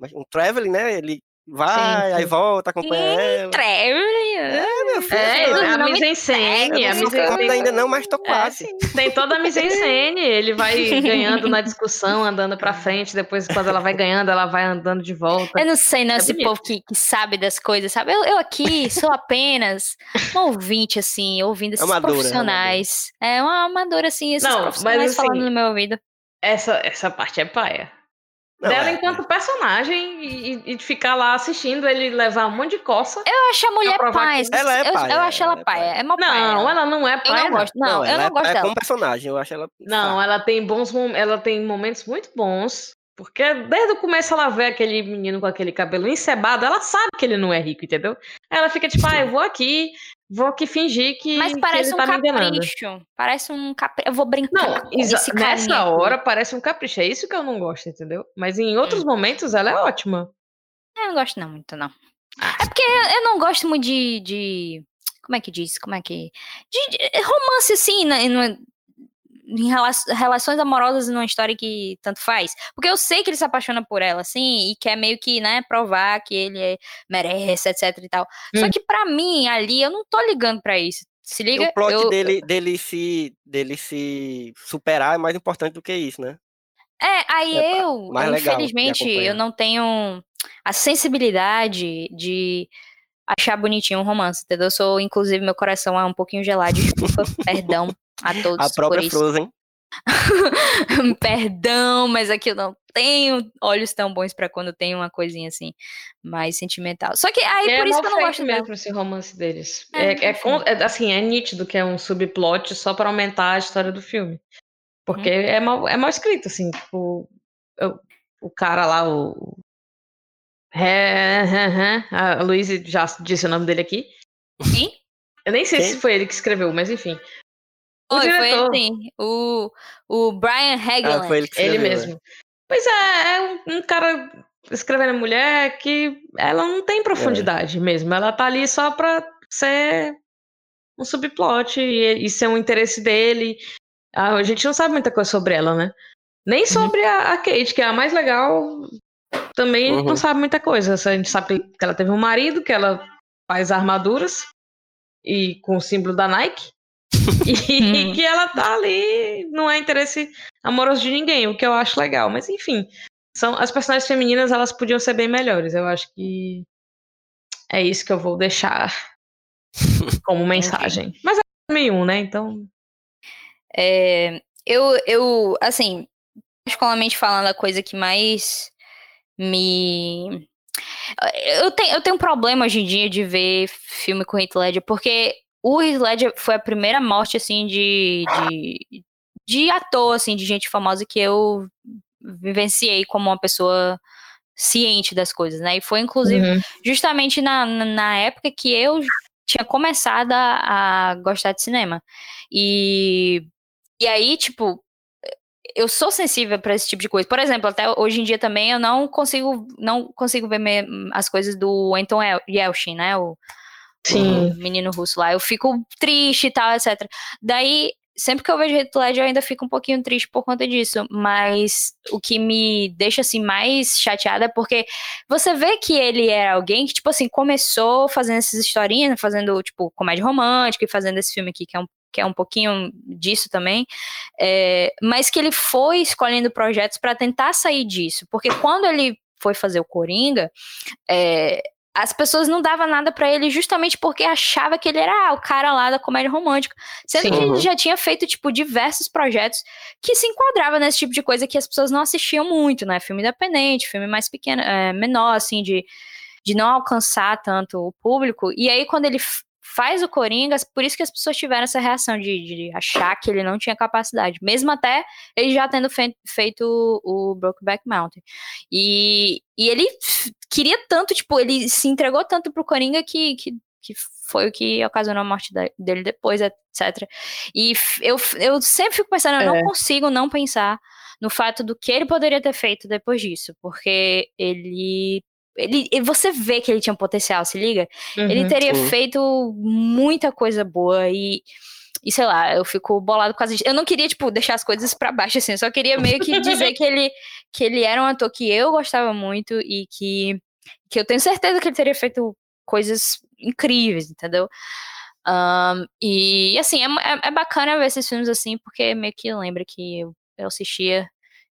um, um traveling, né? Ele vai, Sim, aí volta, acompanha ela. Traveling. É, É, a mise en scène, a mise en ainda não, mas tô É, quase. sim, tem toda a mise en scène, ele vai ganhando na discussão, andando pra frente, depois quando ela vai ganhando, ela vai andando de volta. Eu não sei, não, É esse bonito. povo que, que sabe das coisas, sabe? Eu, eu aqui sou apenas uma ouvinte, assim, ouvindo esses Amadora, profissionais. É uma amadora, assim, esses Não, profissionais mas, assim, falando no meu ouvido. Essa, essa parte é paia. Não, Dela é, enquanto personagem e, e- e de ficar lá assistindo ele levar um monte de coça. Eu acho a mulher paia. que- Ela é eu, paia, eu acho ela ela é paia. É uma paia. Não, ela não é Eu paia. não gosto. Não, eu ela não é, gosto é dela. como personagem, eu acho ela. Não, ela tem bons ela tem momentos muito bons. Porque desde o começo ela vê aquele menino com aquele cabelo encebado, ela sabe que ele não é rico, entendeu? Ela fica tipo, ah, eu vou aqui, vou aqui fingir que, Mas que parece ele um tá capricho. Parece um capricho. Eu vou brincar. Não, carinha nessa hora parece um capricho. É isso que eu não gosto, entendeu? Mas em outros momentos ela é ótima. Eu não gosto não muito, não. Ah. É porque eu não gosto muito de, de- Como é que diz? Como é que. De, de romance, assim, né, em rela- relações amorosas numa história que tanto faz. Porque eu sei que ele se apaixona por ela, assim, e quer meio que, né, provar que ele é- merece, etc e tal. Só Hum. que pra mim, ali, eu não tô ligando pra isso. Se E liga? o plot eu, dele, dele, se, dele se superar é mais importante do que isso, né? É, aí É eu, eu, infelizmente, eu não tenho a sensibilidade de achar bonitinho um romance, entendeu? Eu sou, inclusive, meu coração é um pouquinho gelado, desculpa, perdão a todos A própria por isso. Frozen. perdão, mas aqui eu não tenho olhos tão bons pra quando tem uma coisinha assim, mais sentimental. Só que aí, é por isso que eu não gosto dela. mesmo esse romance deles. É, É, é é, assim, é nítido que é um subplot só pra aumentar a história do filme. Porque Uhum. é, mal, é mal escrito, assim, tipo, eu- o cara lá, o. É, é, é, a Luísa já disse o nome dele aqui. Sim? Eu nem sei Quem? se foi ele que escreveu, mas enfim. O Foi, foi ele sim. O, o Brian Ah, Hageland. foi ele que Ele escreveu, mesmo. Pois é, é um, um cara escrevendo a mulher que ela não tem profundidade mesmo. Ela tá ali só pra ser um subplot e, e ser um interesse dele. A, a gente não sabe muita coisa sobre ela, né? Nem sobre a, a Kate, que é a mais legal, também Uhum. não sabe muita coisa. A gente sabe que ela teve um marido, que ela faz armaduras e com o símbolo da Nike. e Hum. que ela tá ali, não é interesse amoroso de ninguém, o que eu acho legal. Mas enfim, são as personagens femininas, elas podiam ser bem melhores. Eu acho que é isso que eu vou deixar como mensagem. Mas é 2001, né? Então, É, eu, eu, assim, particularmente falando, a coisa que mais me. Eu tenho, eu tenho um problema hoje em dia de ver filme com Heath Ledger, porque o Heath Ledger foi a primeira morte, assim, de, de, de ator, assim, de gente famosa que eu vivenciei como uma pessoa ciente das coisas, né? E foi, inclusive, uhum. justamente na, na- época que eu tinha começado a, a gostar de cinema. E, e aí, tipo, eu sou sensível para esse tipo de coisa. Por exemplo, até hoje em dia também eu não consigo não consigo ver as coisas do Anton Yel- Yelchin, né? O, sim. o menino russo lá. Eu fico triste e tal, etc. Daí, sempre que eu vejo Heath Ledger, eu ainda fico um pouquinho triste por conta disso. Mas o que me deixa, assim, mais chateada é porque você vê que ele era alguém que, tipo assim, começou fazendo essas historinhas, fazendo, tipo, comédia romântica e fazendo esse filme aqui, que é um, que é um pouquinho disso também. É, mas que ele foi escolhendo projetos para tentar sair disso. Porque quando ele foi fazer o Coringa, é, as pessoas não davam nada pra ele justamente porque achava que ele era ah, o cara lá da comédia romântica. Sendo Sim. que Uhum. ele já tinha feito, tipo, diversos projetos que se enquadravam nesse tipo de coisa que as pessoas não assistiam muito, né? Filme independente, filme mais pequeno, é, menor, assim, de, de não alcançar tanto o público. E aí, quando ele faz o Coringa, por isso que as pessoas tiveram essa reação de, de achar que ele não tinha capacidade. Mesmo até ele já tendo fe- feito o, o Brokeback Mountain. E, e ele queria tanto, tipo, ele se entregou tanto pro Coringa que, que, que foi o que ocasionou a morte da- dele depois, etc. E eu, eu sempre fico pensando, eu É. não consigo não pensar no fato do que ele poderia ter feito depois disso, porque ele. Ele, e você vê que ele tinha um potencial, se liga? Ele Uhum. teria sim. feito muita coisa boa e, e sei lá, eu fico bolado causa disso. Eu não queria, tipo, deixar as coisas pra baixo, assim, eu só queria meio que dizer que ele, que ele era um ator que eu gostava muito e que, que eu tenho certeza que ele teria feito coisas incríveis, entendeu? Ahn, e, assim, é, é, é bacana ver esses filmes assim, porque meio que lembra que eu, eu assistia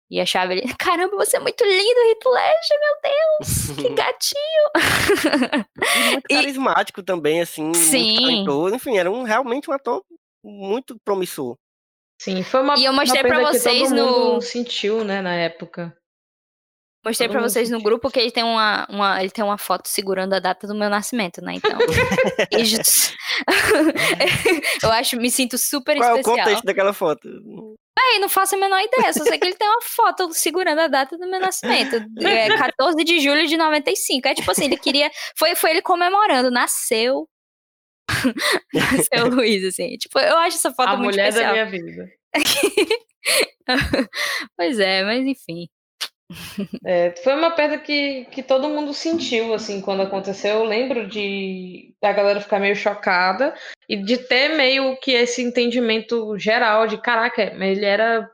e achava ele, caramba, você é muito lindo, Heath Ledger, meu Deus, que gatinho. E muito E- carismático também, assim, Sim. muito talentoso. Enfim, era um, realmente um ator muito promissor. Sim, foi uma, E eu mostrei uma pra perda que vocês todo mundo no- sentiu, né, na época. Mostrei mundo vocês no grupo que ele tem uma, uma, ele tem uma foto segurando a data do meu nascimento, né? Então, beijos. eu acho, me sinto super Qual é o especial. contexto daquela foto? Aí, não faço a menor ideia, só sei que ele tem uma foto segurando a data do meu nascimento. É 14 de julho de 95. É tipo assim, ele queria. Foi, foi ele comemorando, nasceu. nasceu Luiz, assim. Tipo, eu acho essa foto a muito mulher especial. da minha vida. Pois é, mas enfim. É, foi uma perda que, que todo mundo sentiu, assim, quando aconteceu. Eu lembro de da galera ficar meio chocada e de ter meio que esse entendimento geral de caraca, ele era.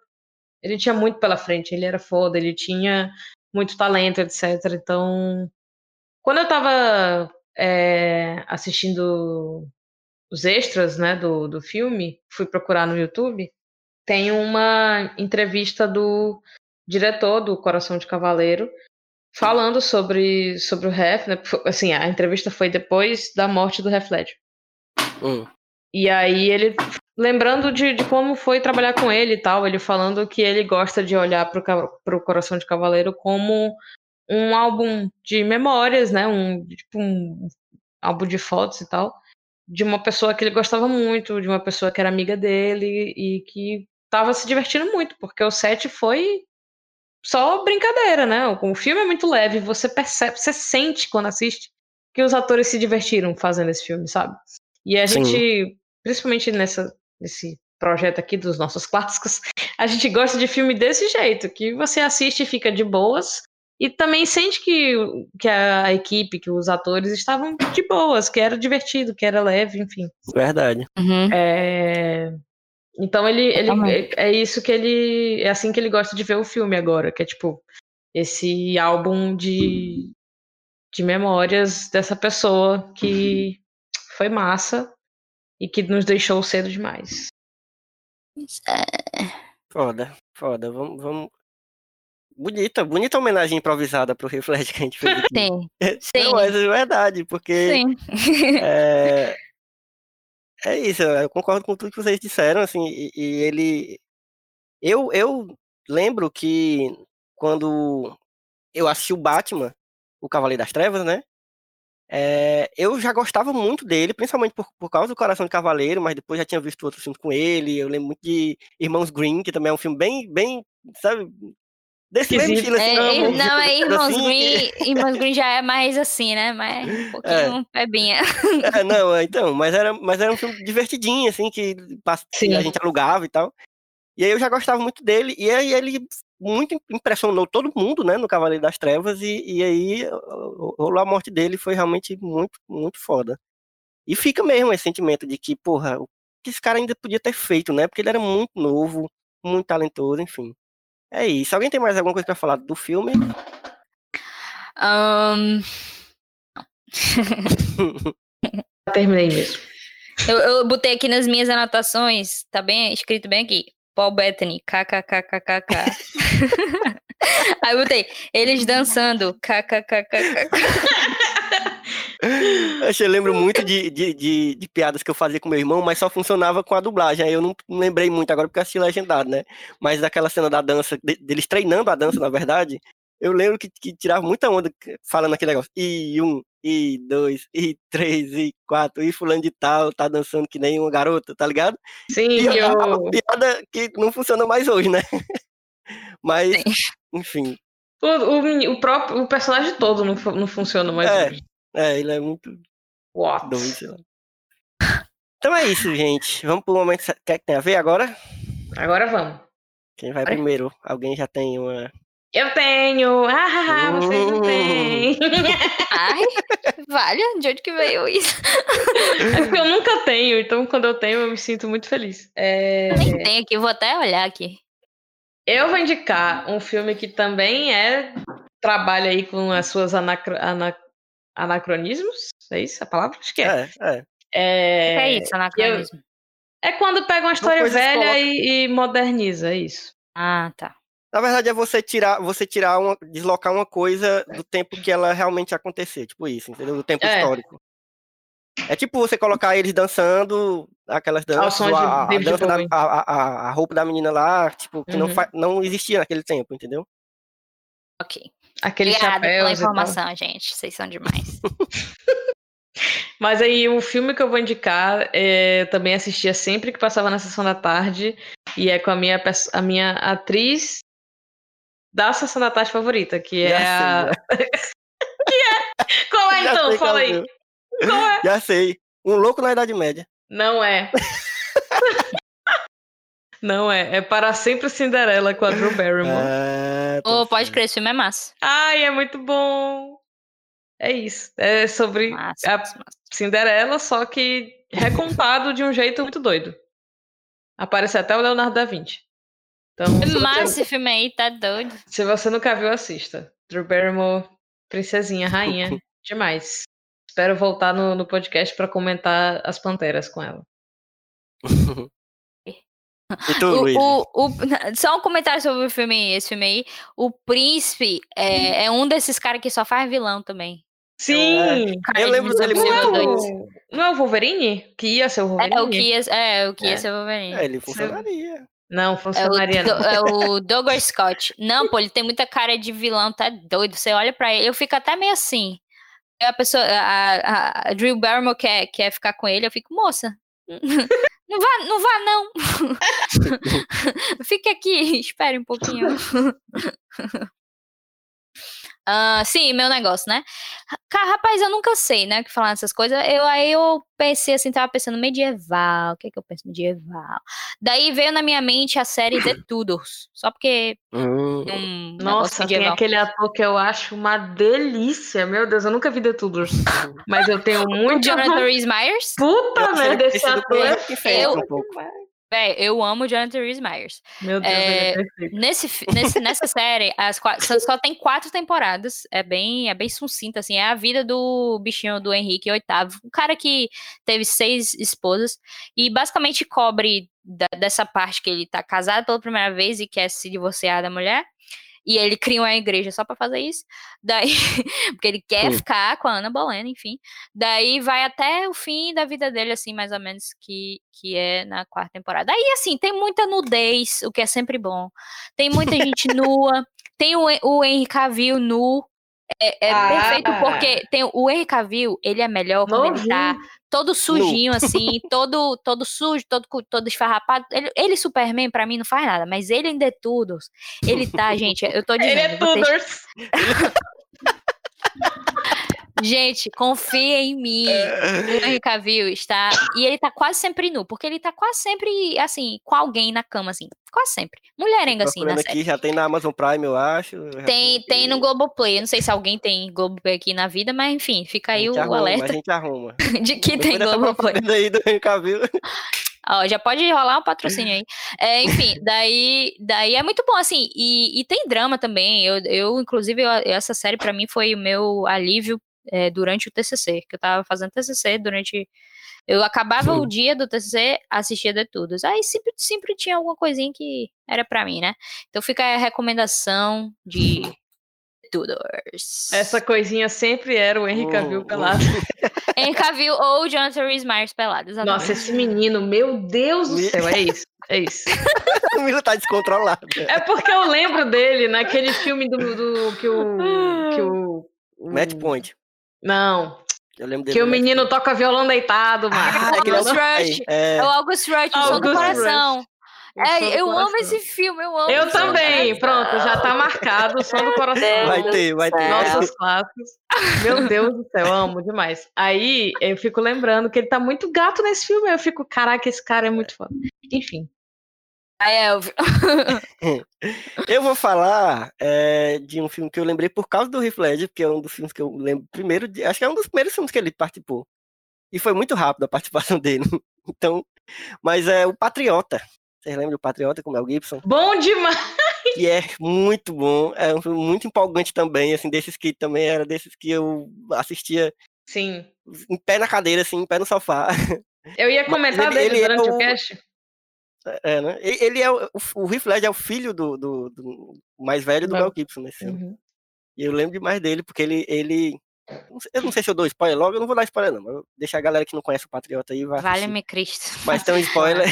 Ele tinha muito pela frente, ele era foda, ele tinha muito talento, etc. Então, quando eu tava é, assistindo os extras, né, do, do filme, fui procurar no YouTube, tem uma entrevista do diretor do Coração de Cavaleiro falando sobre, sobre o Ref, né? Assim, a entrevista foi depois da morte do Ref Ledger. Hum. E aí ele lembrando de, de como foi trabalhar com ele e tal, ele falando que ele gosta de olhar pro, ca- pro Coração de Cavaleiro como um álbum de memórias, né? Um tipo um álbum de fotos e tal, de uma pessoa que ele gostava muito, de uma pessoa que era amiga dele e que tava se divertindo muito, porque o set foi só brincadeira, né? O filme é muito leve, você percebe, você sente quando assiste que os atores se divertiram fazendo esse filme, sabe? E a Sim. gente, principalmente nessa, nesse projeto aqui dos nossos clássicos, a gente gosta de filme desse jeito, que você assiste e fica de boas E também sente que, que a equipe, que os atores estavam de boas, que era divertido, que era leve, enfim. Verdade. Uhum. É, Então ele, ele é é isso que ele. É assim que ele gosta de ver o filme agora, que é tipo esse álbum de, de memórias dessa pessoa que foi massa e que nos deixou cedo demais. Foda, foda. Vamos, vamos. Bonita, bonita homenagem improvisada pro Reflete que a gente fez aqui. Sim, Não, sim. mas é verdade, porque sim. é, é isso, eu concordo com tudo que vocês disseram, assim, e, e ele. Eu, eu lembro que quando eu assisti o Batman, o Cavaleiro das Trevas, né? é, eu já gostava muito dele, principalmente por, por causa do Coração de Cavaleiro, mas depois já tinha visto outros filmes com ele. Eu lembro muito de Irmãos Green, que também é um filme bem, bem, sabe? Desse mesmo estilo, assim, É, ir- não, é filme Irmãos assim, Green. Irmãos Green já é mais assim, né? Mas um pouquinho pebinha. É, não, é, então, mas era, mas era um filme divertidinho, assim, que, que Sim. a gente alugava e tal. E aí eu já gostava muito dele, e aí ele muito impressionou todo mundo, né, no Cavaleiro das Trevas, e, e aí rolou a morte dele, foi realmente muito, muito foda. E fica mesmo esse sentimento de que, porra, o que esse cara ainda podia ter feito, né, porque ele era muito novo, muito talentoso, enfim. É isso. Alguém tem mais alguma coisa pra falar do filme? Ahn, Terminei mesmo. eu, eu botei aqui nas minhas anotações, tá bem escrito bem aqui. Paul Bettany, kkkkk. Aí eu botei, eles dançando, kkkk. Eu lembro muito de, de, de, de piadas que eu fazia com meu irmão, mas só funcionava com a dublagem. Aí eu não não lembrei muito agora porque assisti legendado, né? Mas daquela cena da dança, de- deles treinando a dança, na verdade, eu lembro que, que tirava muita onda falando aquele negócio. E um, e dois, e três, e quatro, e fulano de tal, tá dançando que nem uma garota, tá ligado? Sim, E é uma eu, piada que não funciona mais hoje, né? Mas, Sim. enfim, o, o, o próprio o personagem todo não, não funciona mais. É. hoje. É, ele é muito What? doido. Então é isso, gente. Vamos pro momento que que tem a ver agora? Agora vamos. Quem vai Vai. primeiro? Alguém já tem uma. Eu tenho! Ah, ah, vocês não têm! Ai, vale, de onde que veio isso? É porque eu nunca tenho, então quando eu tenho eu me sinto muito feliz. É, Nem tem aqui, vou até olhar aqui. Eu vou indicar um filme que também é trabalha aí com as suas anacro- ana- anacronismos. É isso a palavra? Acho que é. É, é. É, é isso, anacronismo? é quando pega uma história velha coloca- e, e moderniza, é isso. Ah, tá. Na verdade, é você tirar, você tirar uma, deslocar uma coisa do tempo que ela realmente acontecer, tipo isso, entendeu? Do tempo É. histórico. É tipo você colocar eles dançando aquelas danças, som de a, a dança da, a, a, a roupa da menina lá, tipo, que não, Uhum. fa, não existia naquele tempo, entendeu? Ok. Aquele Obrigada pela informação, gente. Vocês são demais. Mas aí o filme que eu vou indicar, é, eu também assistia sempre que passava na sessão da tarde, e é com a minha, a minha atriz da sessão da tarde favorita, que Já é a. que é? Qual é Já então? Fala é. aí. Qual é? Já sei. Um louco na Idade Média. Não é. Não é. É para sempre Cinderela com a Drew Barrymore. Tá Ô, pode crer, esse filme é massa. Ai, é muito bom. É isso. É sobre Massa, a massa. Cinderela, só que recontado de um jeito muito doido. Aparece até o Leonardo da Vinci. Então, você- Massa esse filme aí, tá doido. se você nunca viu, assista. Drew Barrymore, princesinha, rainha, demais. Espero voltar no, no podcast para comentar as Panteras com ela. E tu, O, Luiz? o- o- só um comentário sobre o filme, esse filme aí. O príncipe é, é um desses caras que só faz vilão também. Sim! Cara Eu lembro dele Não é, muito doida. o, não é o Wolverine? Que ia ser o Wolverine? É o que ia, é, o que ia É. ser o Wolverine. É, ele funcionaria. Não, É o, funcionaria não. É o Douglas Scott. Não, pô, ele tem muita cara de vilão, tá doido. Você olha pra ele, eu fico até meio assim. A pessoa, a, a, a Drew Barrymore quer, quer ficar com ele, eu fico, moça, não vá, não vá não. Fique aqui, espere um pouquinho. Ah, sim, meu negócio, né? Cara, rapaz, eu nunca sei, né, o que falar essas coisas. Eu, aí eu pensei assim, tava pensando medieval, o que é que eu penso medieval? Daí veio na minha mente a série The Tudors, só porque Hum, um Nossa, tem medieval. aquele ator que eu acho uma delícia. Meu Deus, eu nunca vi The Tudors. Mas eu tenho muito. Jonathan Rhys Myers? Puta merda, que esse sido ator é eu- um. Véi, eu amo o Jonathan Rhys Myers. Meu Deus, É, ele é perfeito. Nesse, nesse- nessa série, as qua- só, só tem quatro temporadas. É bem, é bem sucinta, assim. É a vida do bichinho do Henrique VIII. Um cara que teve seis esposas. E basicamente cobre da- dessa parte que ele tá casado pela primeira vez e quer se divorciar da mulher. E ele cria uma igreja só pra fazer isso. Daí, porque ele quer Hum. ficar com a Ana Bolena, enfim. Daí vai até o fim da vida dele, assim, mais ou menos, que, que é na quarta temporada. Aí, assim, tem muita nudez, o que é sempre bom. Tem muita gente nua. Tem o, o Henry Cavill nu. É, é Ah. perfeito porque tem o Henry Cavill, ele é melhor quando ele tá. Todo sujinho, assim, todo, todo sujo, todo, todo esfarrapado. Ele, ele, Superman, pra mim, não faz nada, mas ele ainda é tudo. Ele tá, gente, eu tô dizendo. Ele é Tudors. Gente, confia em mim. O Henry Cavill está. E ele tá quase sempre nu, porque ele tá quase sempre, assim, com alguém na cama, assim. Quase sempre. Mulherenga, assim, na Procurando série. aqui, já tem na Amazon Prime, eu acho. já Tem, tem no Globoplay. Eu não sei se alguém tem Globoplay aqui na vida, mas enfim, fica A aí o arruma, A alerta gente arruma. de que tem Depois Globoplay. aí do Henry Cavill. Ó, já pode rolar um patrocínio aí. É, enfim, daí, daí é muito bom, assim, e, e tem drama também. Eu, eu inclusive, eu- essa série pra mim foi o meu alívio é, durante o TCC, que eu tava fazendo TCC durante... Eu acabava o dia do TCC, assistia de tudo. Aí sempre, sempre tinha alguma coisinha que era pra mim, né? Então fica a recomendação de Tudors. Essa coisinha sempre era o Henry Cavill Hum, pelado. Henry Cavill ou Jonathan Rhys Myers pelado, exatamente. Nossa, esse menino, meu Deus do céu, é isso. É isso. O Milo tá descontrolado. É porque eu lembro dele naquele filme do, do que o. Que o, o- Match Point. Não. Eu lembro dele. Que o menino toca violão deitado, mano. Ah, é o August Rush. É, É o August Rush, o som do coração. É, eu amo coração. esse filme, eu amo. Eu também, coração. pronto, já tá marcado o som do coração. vai ter, vai ter. Nossos clássicos. Meu Deus do céu, amo demais. Aí eu fico lembrando que ele tá muito gato nesse filme. Eu fico, caraca, esse cara é muito foda. Enfim. Elvio. Eu vou falar é, de um filme que eu lembrei por causa do Heath Ledger, porque é um dos filmes que eu lembro primeiro, de, acho que é um dos primeiros filmes que ele participou. E foi muito rápido a participação dele. Então, mas é o Patriota. Vocês lembram do Patriota com o Mel Gibson? Bom demais. Que é muito bom, é um filme muito empolgante também, assim, desses que também era desses que eu assistia Sim. em pé na cadeira, assim, em pé no sofá. Eu ia comentar ele- dele ele é durante o o- cast. É, né? Ele é o, o Heath Ledger é o filho do, do- do mais velho do Mel- Gibson nesse filme. Uhum. E eu lembro demais dele, porque ele. ele eu não sei se eu dou spoiler logo, eu não vou dar spoiler, não. Mas deixa a galera que não conhece o Patriota aí. Vale-me Cristo. Mas tem um spoiler.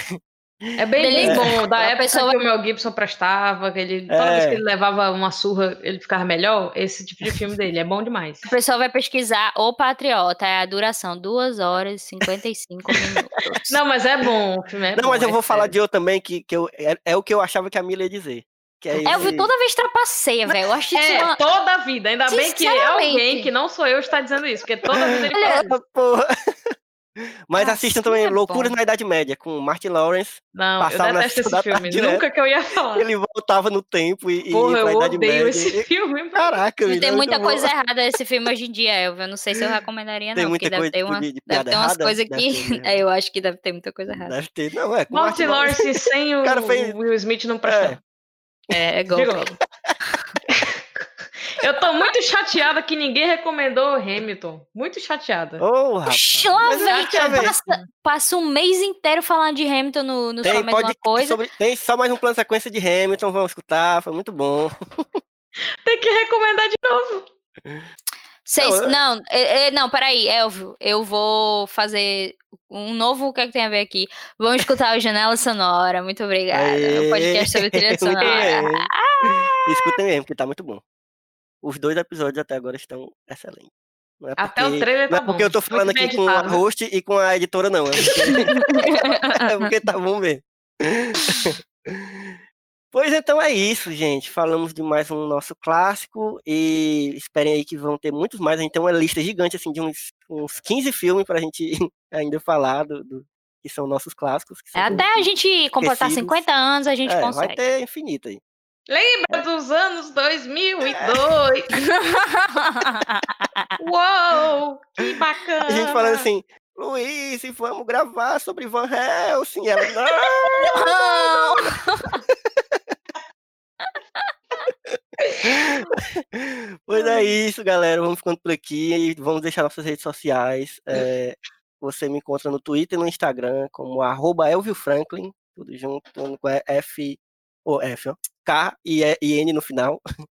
É bem, bem bom. Da época pessoa- que o Mel Gibson prestava, que ele, toda vez É. que ele levava uma surra, ele ficava melhor. Esse tipo de filme dele é bom demais. O pessoal vai pesquisar O Patriota, é a duração 2 horas e 55 minutos. Não, mas é bom. O filme é não, bom, mas eu é vou falar sério. de outro também, que, que eu, é, é o que eu achava que a Mila ia dizer. Que é Elvio esse- toda vez trapaceia, velho. Eu acho isso É, uma... toda a vida. Ainda bem que alguém que não sou eu está dizendo isso, porque toda vida ele Olha, fala. Ah, porra. Mas Assim assistam também é Loucuras bom. na Idade Média, com Martin Lawrence. Não, eu passava na detesto esse filme. tarde direto. Nunca que eu ia falar. Ele voltava no tempo e, e Porra, ia eu pra Idade odeio Média. esse E- filme. Caraca, Não tem é muita muito bom. coisa errada nesse filme hoje em dia, Elvio. Eu não sei se eu recomendaria, Tem não. muita Porque coisa deve ter, tipo, uma, de, de deve ter umas coisas que. ter, né? É, eu acho que deve ter muita coisa errada. Deve ter. Não, é com Martin Lawrence sem o cara fez- Will Smith não presta. É, é Diga golpe. Eu tô muito chateada que ninguém recomendou Hamilton. Muito chateada. Ô, rapaz. É passa, passa um mês inteiro falando de Hamilton no, no Só Tem, Mais Uma pode, Coisa. sobre, tem só mais um plano de sequência de Hamilton, vamos escutar, foi muito bom. Tem que recomendar de novo. Não, eu- não, é- é- não, peraí, Elvio, eu vou um novo, o que é que tem a ver aqui? Vamos escutar o Janela Sonora, muito obrigada. Aê, O podcast sobre trilha sonora. bem. Escutem mesmo, que tá muito bom. Os dois episódios até agora estão excelentes. Não é Até porque- o trailer Não tá é porque bom. eu tô falando Muito aqui com a host e com a editora, não. É porque, é porque tá bom mesmo. Pois então é isso, gente. Falamos de mais um nosso clássico e esperem aí que vão ter muitos mais. A gente tem uma lista gigante assim de uns, uns 15 filmes pra gente ainda falar do, do- que são nossos clássicos. são Até a gente completar esquecidos. 50 anos, a gente é, consegue. vai ter infinito aí. Lembra dos anos 2002? Uou, que bacana. A gente falando assim, Luiz, vamos gravar sobre Van Helsing. Ela, não! Não! Pois é isso, galera. Vamos ficando por aqui e vamos deixar nossas redes sociais. É, você me encontra no Twitter e no Instagram como arroba Elvio Franklin, tudo junto, com F, ou F, ó, K e, E- N no final.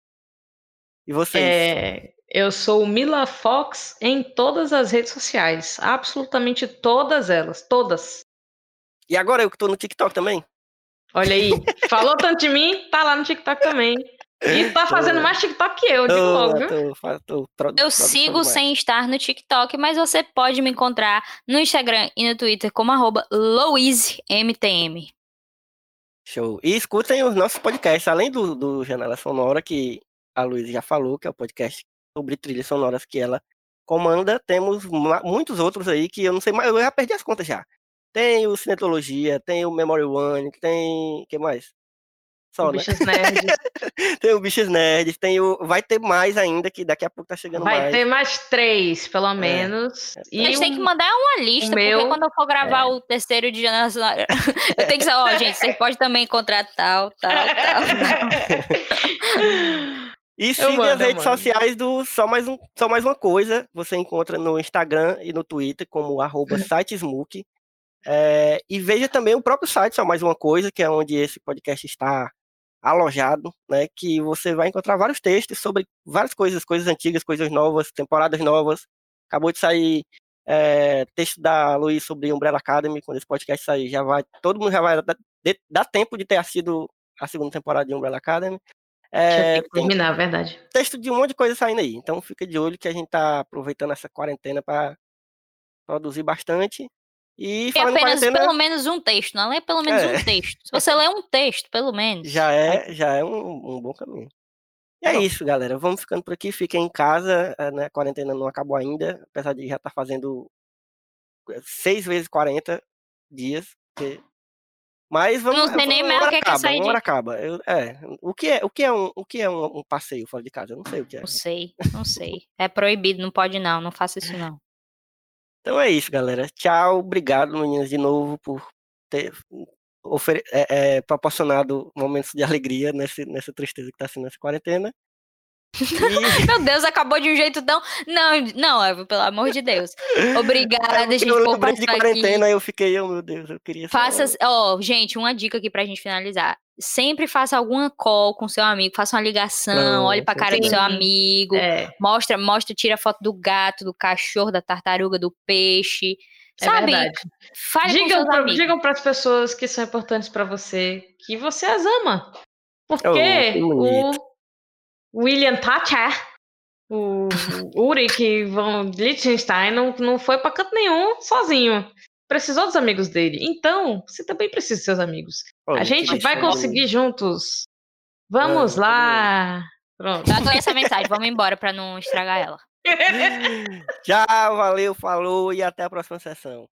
E vocês? É, eu sou Mila Fox em todas as redes sociais. Absolutamente todas elas. Todas. E agora eu que tô no TikTok também? Olha aí. Falou tanto de mim, tá lá no TikTok também. E tá fazendo Tô. mais TikTok que eu, digo logo, viu? tô, tô pro- Eu sigo sem estar no TikTok, mas você pode me encontrar no Instagram e no Twitter como arroba LouiseMTM. Show. E escutem os nossos podcasts, além do, do Janela Sonora, que a Luísa já falou, que é o podcast sobre trilhas sonoras que ela comanda, temos muitos outros aí que eu não sei mais, eu já perdi as contas já. Tem o Cinetologia, tem o Memory One, tem. que mais? Só, né? Bichos nerds. Tem o Bichos Nerds, tem o. Vai ter mais ainda, que daqui a pouco tá chegando Vai mais. ter mais três, pelo menos. E Vocês têm que um- mandar uma lista, meu- porque quando eu for gravar o terceiro de Sonora, eu tenho que saber, ó, gente, vocês podem também encontrar tal, tal, tal. E siga mando, as redes sociais do Só Mais, um, Só Mais Uma Coisa. Você encontra no Instagram e no Twitter como arroba sitesmook. É, e veja também o próprio site Só Mais Uma Coisa, que é onde esse podcast está alojado, né? Que você vai encontrar vários textos sobre várias coisas, coisas antigas, coisas novas, temporadas novas. Acabou de sair é, texto da Luiz sobre Umbrella Academy, quando esse podcast sair, já vai, todo mundo já vai dar, tempo de ter assistido a segunda temporada de Umbrella Academy. É, que terminar, a verdade. texto de um monte de coisa saindo aí. Então fica de olho que a gente tá aproveitando essa quarentena para produzir bastante. E em apenas quarentena, pelo menos um texto, não é pelo menos É. um texto. Se você ler um texto, pelo menos. já é, já é um, um bom caminho. E é isso, galera. Vamos ficando por aqui. Fiquem em casa, eh, né? A quarentena não acabou ainda, apesar de já estar fazendo 6 vezes 40 dias. porque- Mas vamos. Não sei nem mais o hora que é que é acaba, sair de- acaba. Eu- é, o que é, o que é um, o que é um, um passeio fora de casa? Eu não sei o que é. Não sei, não sei. É proibido, não pode não, não faça isso não. Então é isso, galera. Tchau, obrigado, meninas, de novo por ter ofere- é, é, proporcionado momentos de alegria nesse, nessa tristeza que está sendo essa quarentena. E Meu Deus, acabou de um jeito tão. Não, não, Eva, pelo amor de Deus. Obrigada, eu gente, por lembrei de participar aqui. quarentena, eu fiquei, oh meu Deus, eu queria Faça, ó, gente, uma dica aqui pra gente finalizar. Sempre faça alguma call com seu amigo, faça uma ligação, olhe pra cara do seu sim. amigo, É, mostra, mostra, tira foto do gato, do cachorro, da tartaruga, do peixe. é Sabe? Fale com Digam pra, digam pras pessoas que são importantes pra você que você as ama. Porque Oh, o William Thatcher, o Ulrich von Liechtenstein não, não foi pra canto nenhum sozinho. Precisou dos amigos dele. Então, você também precisa dos seus amigos. A que gente vai conseguir juntos. Vamos Vamos, todo lá. Pronto. Dá com essa mensagem, vamos embora pra não estragar ela. Tchau, valeu, falou e até a próxima sessão.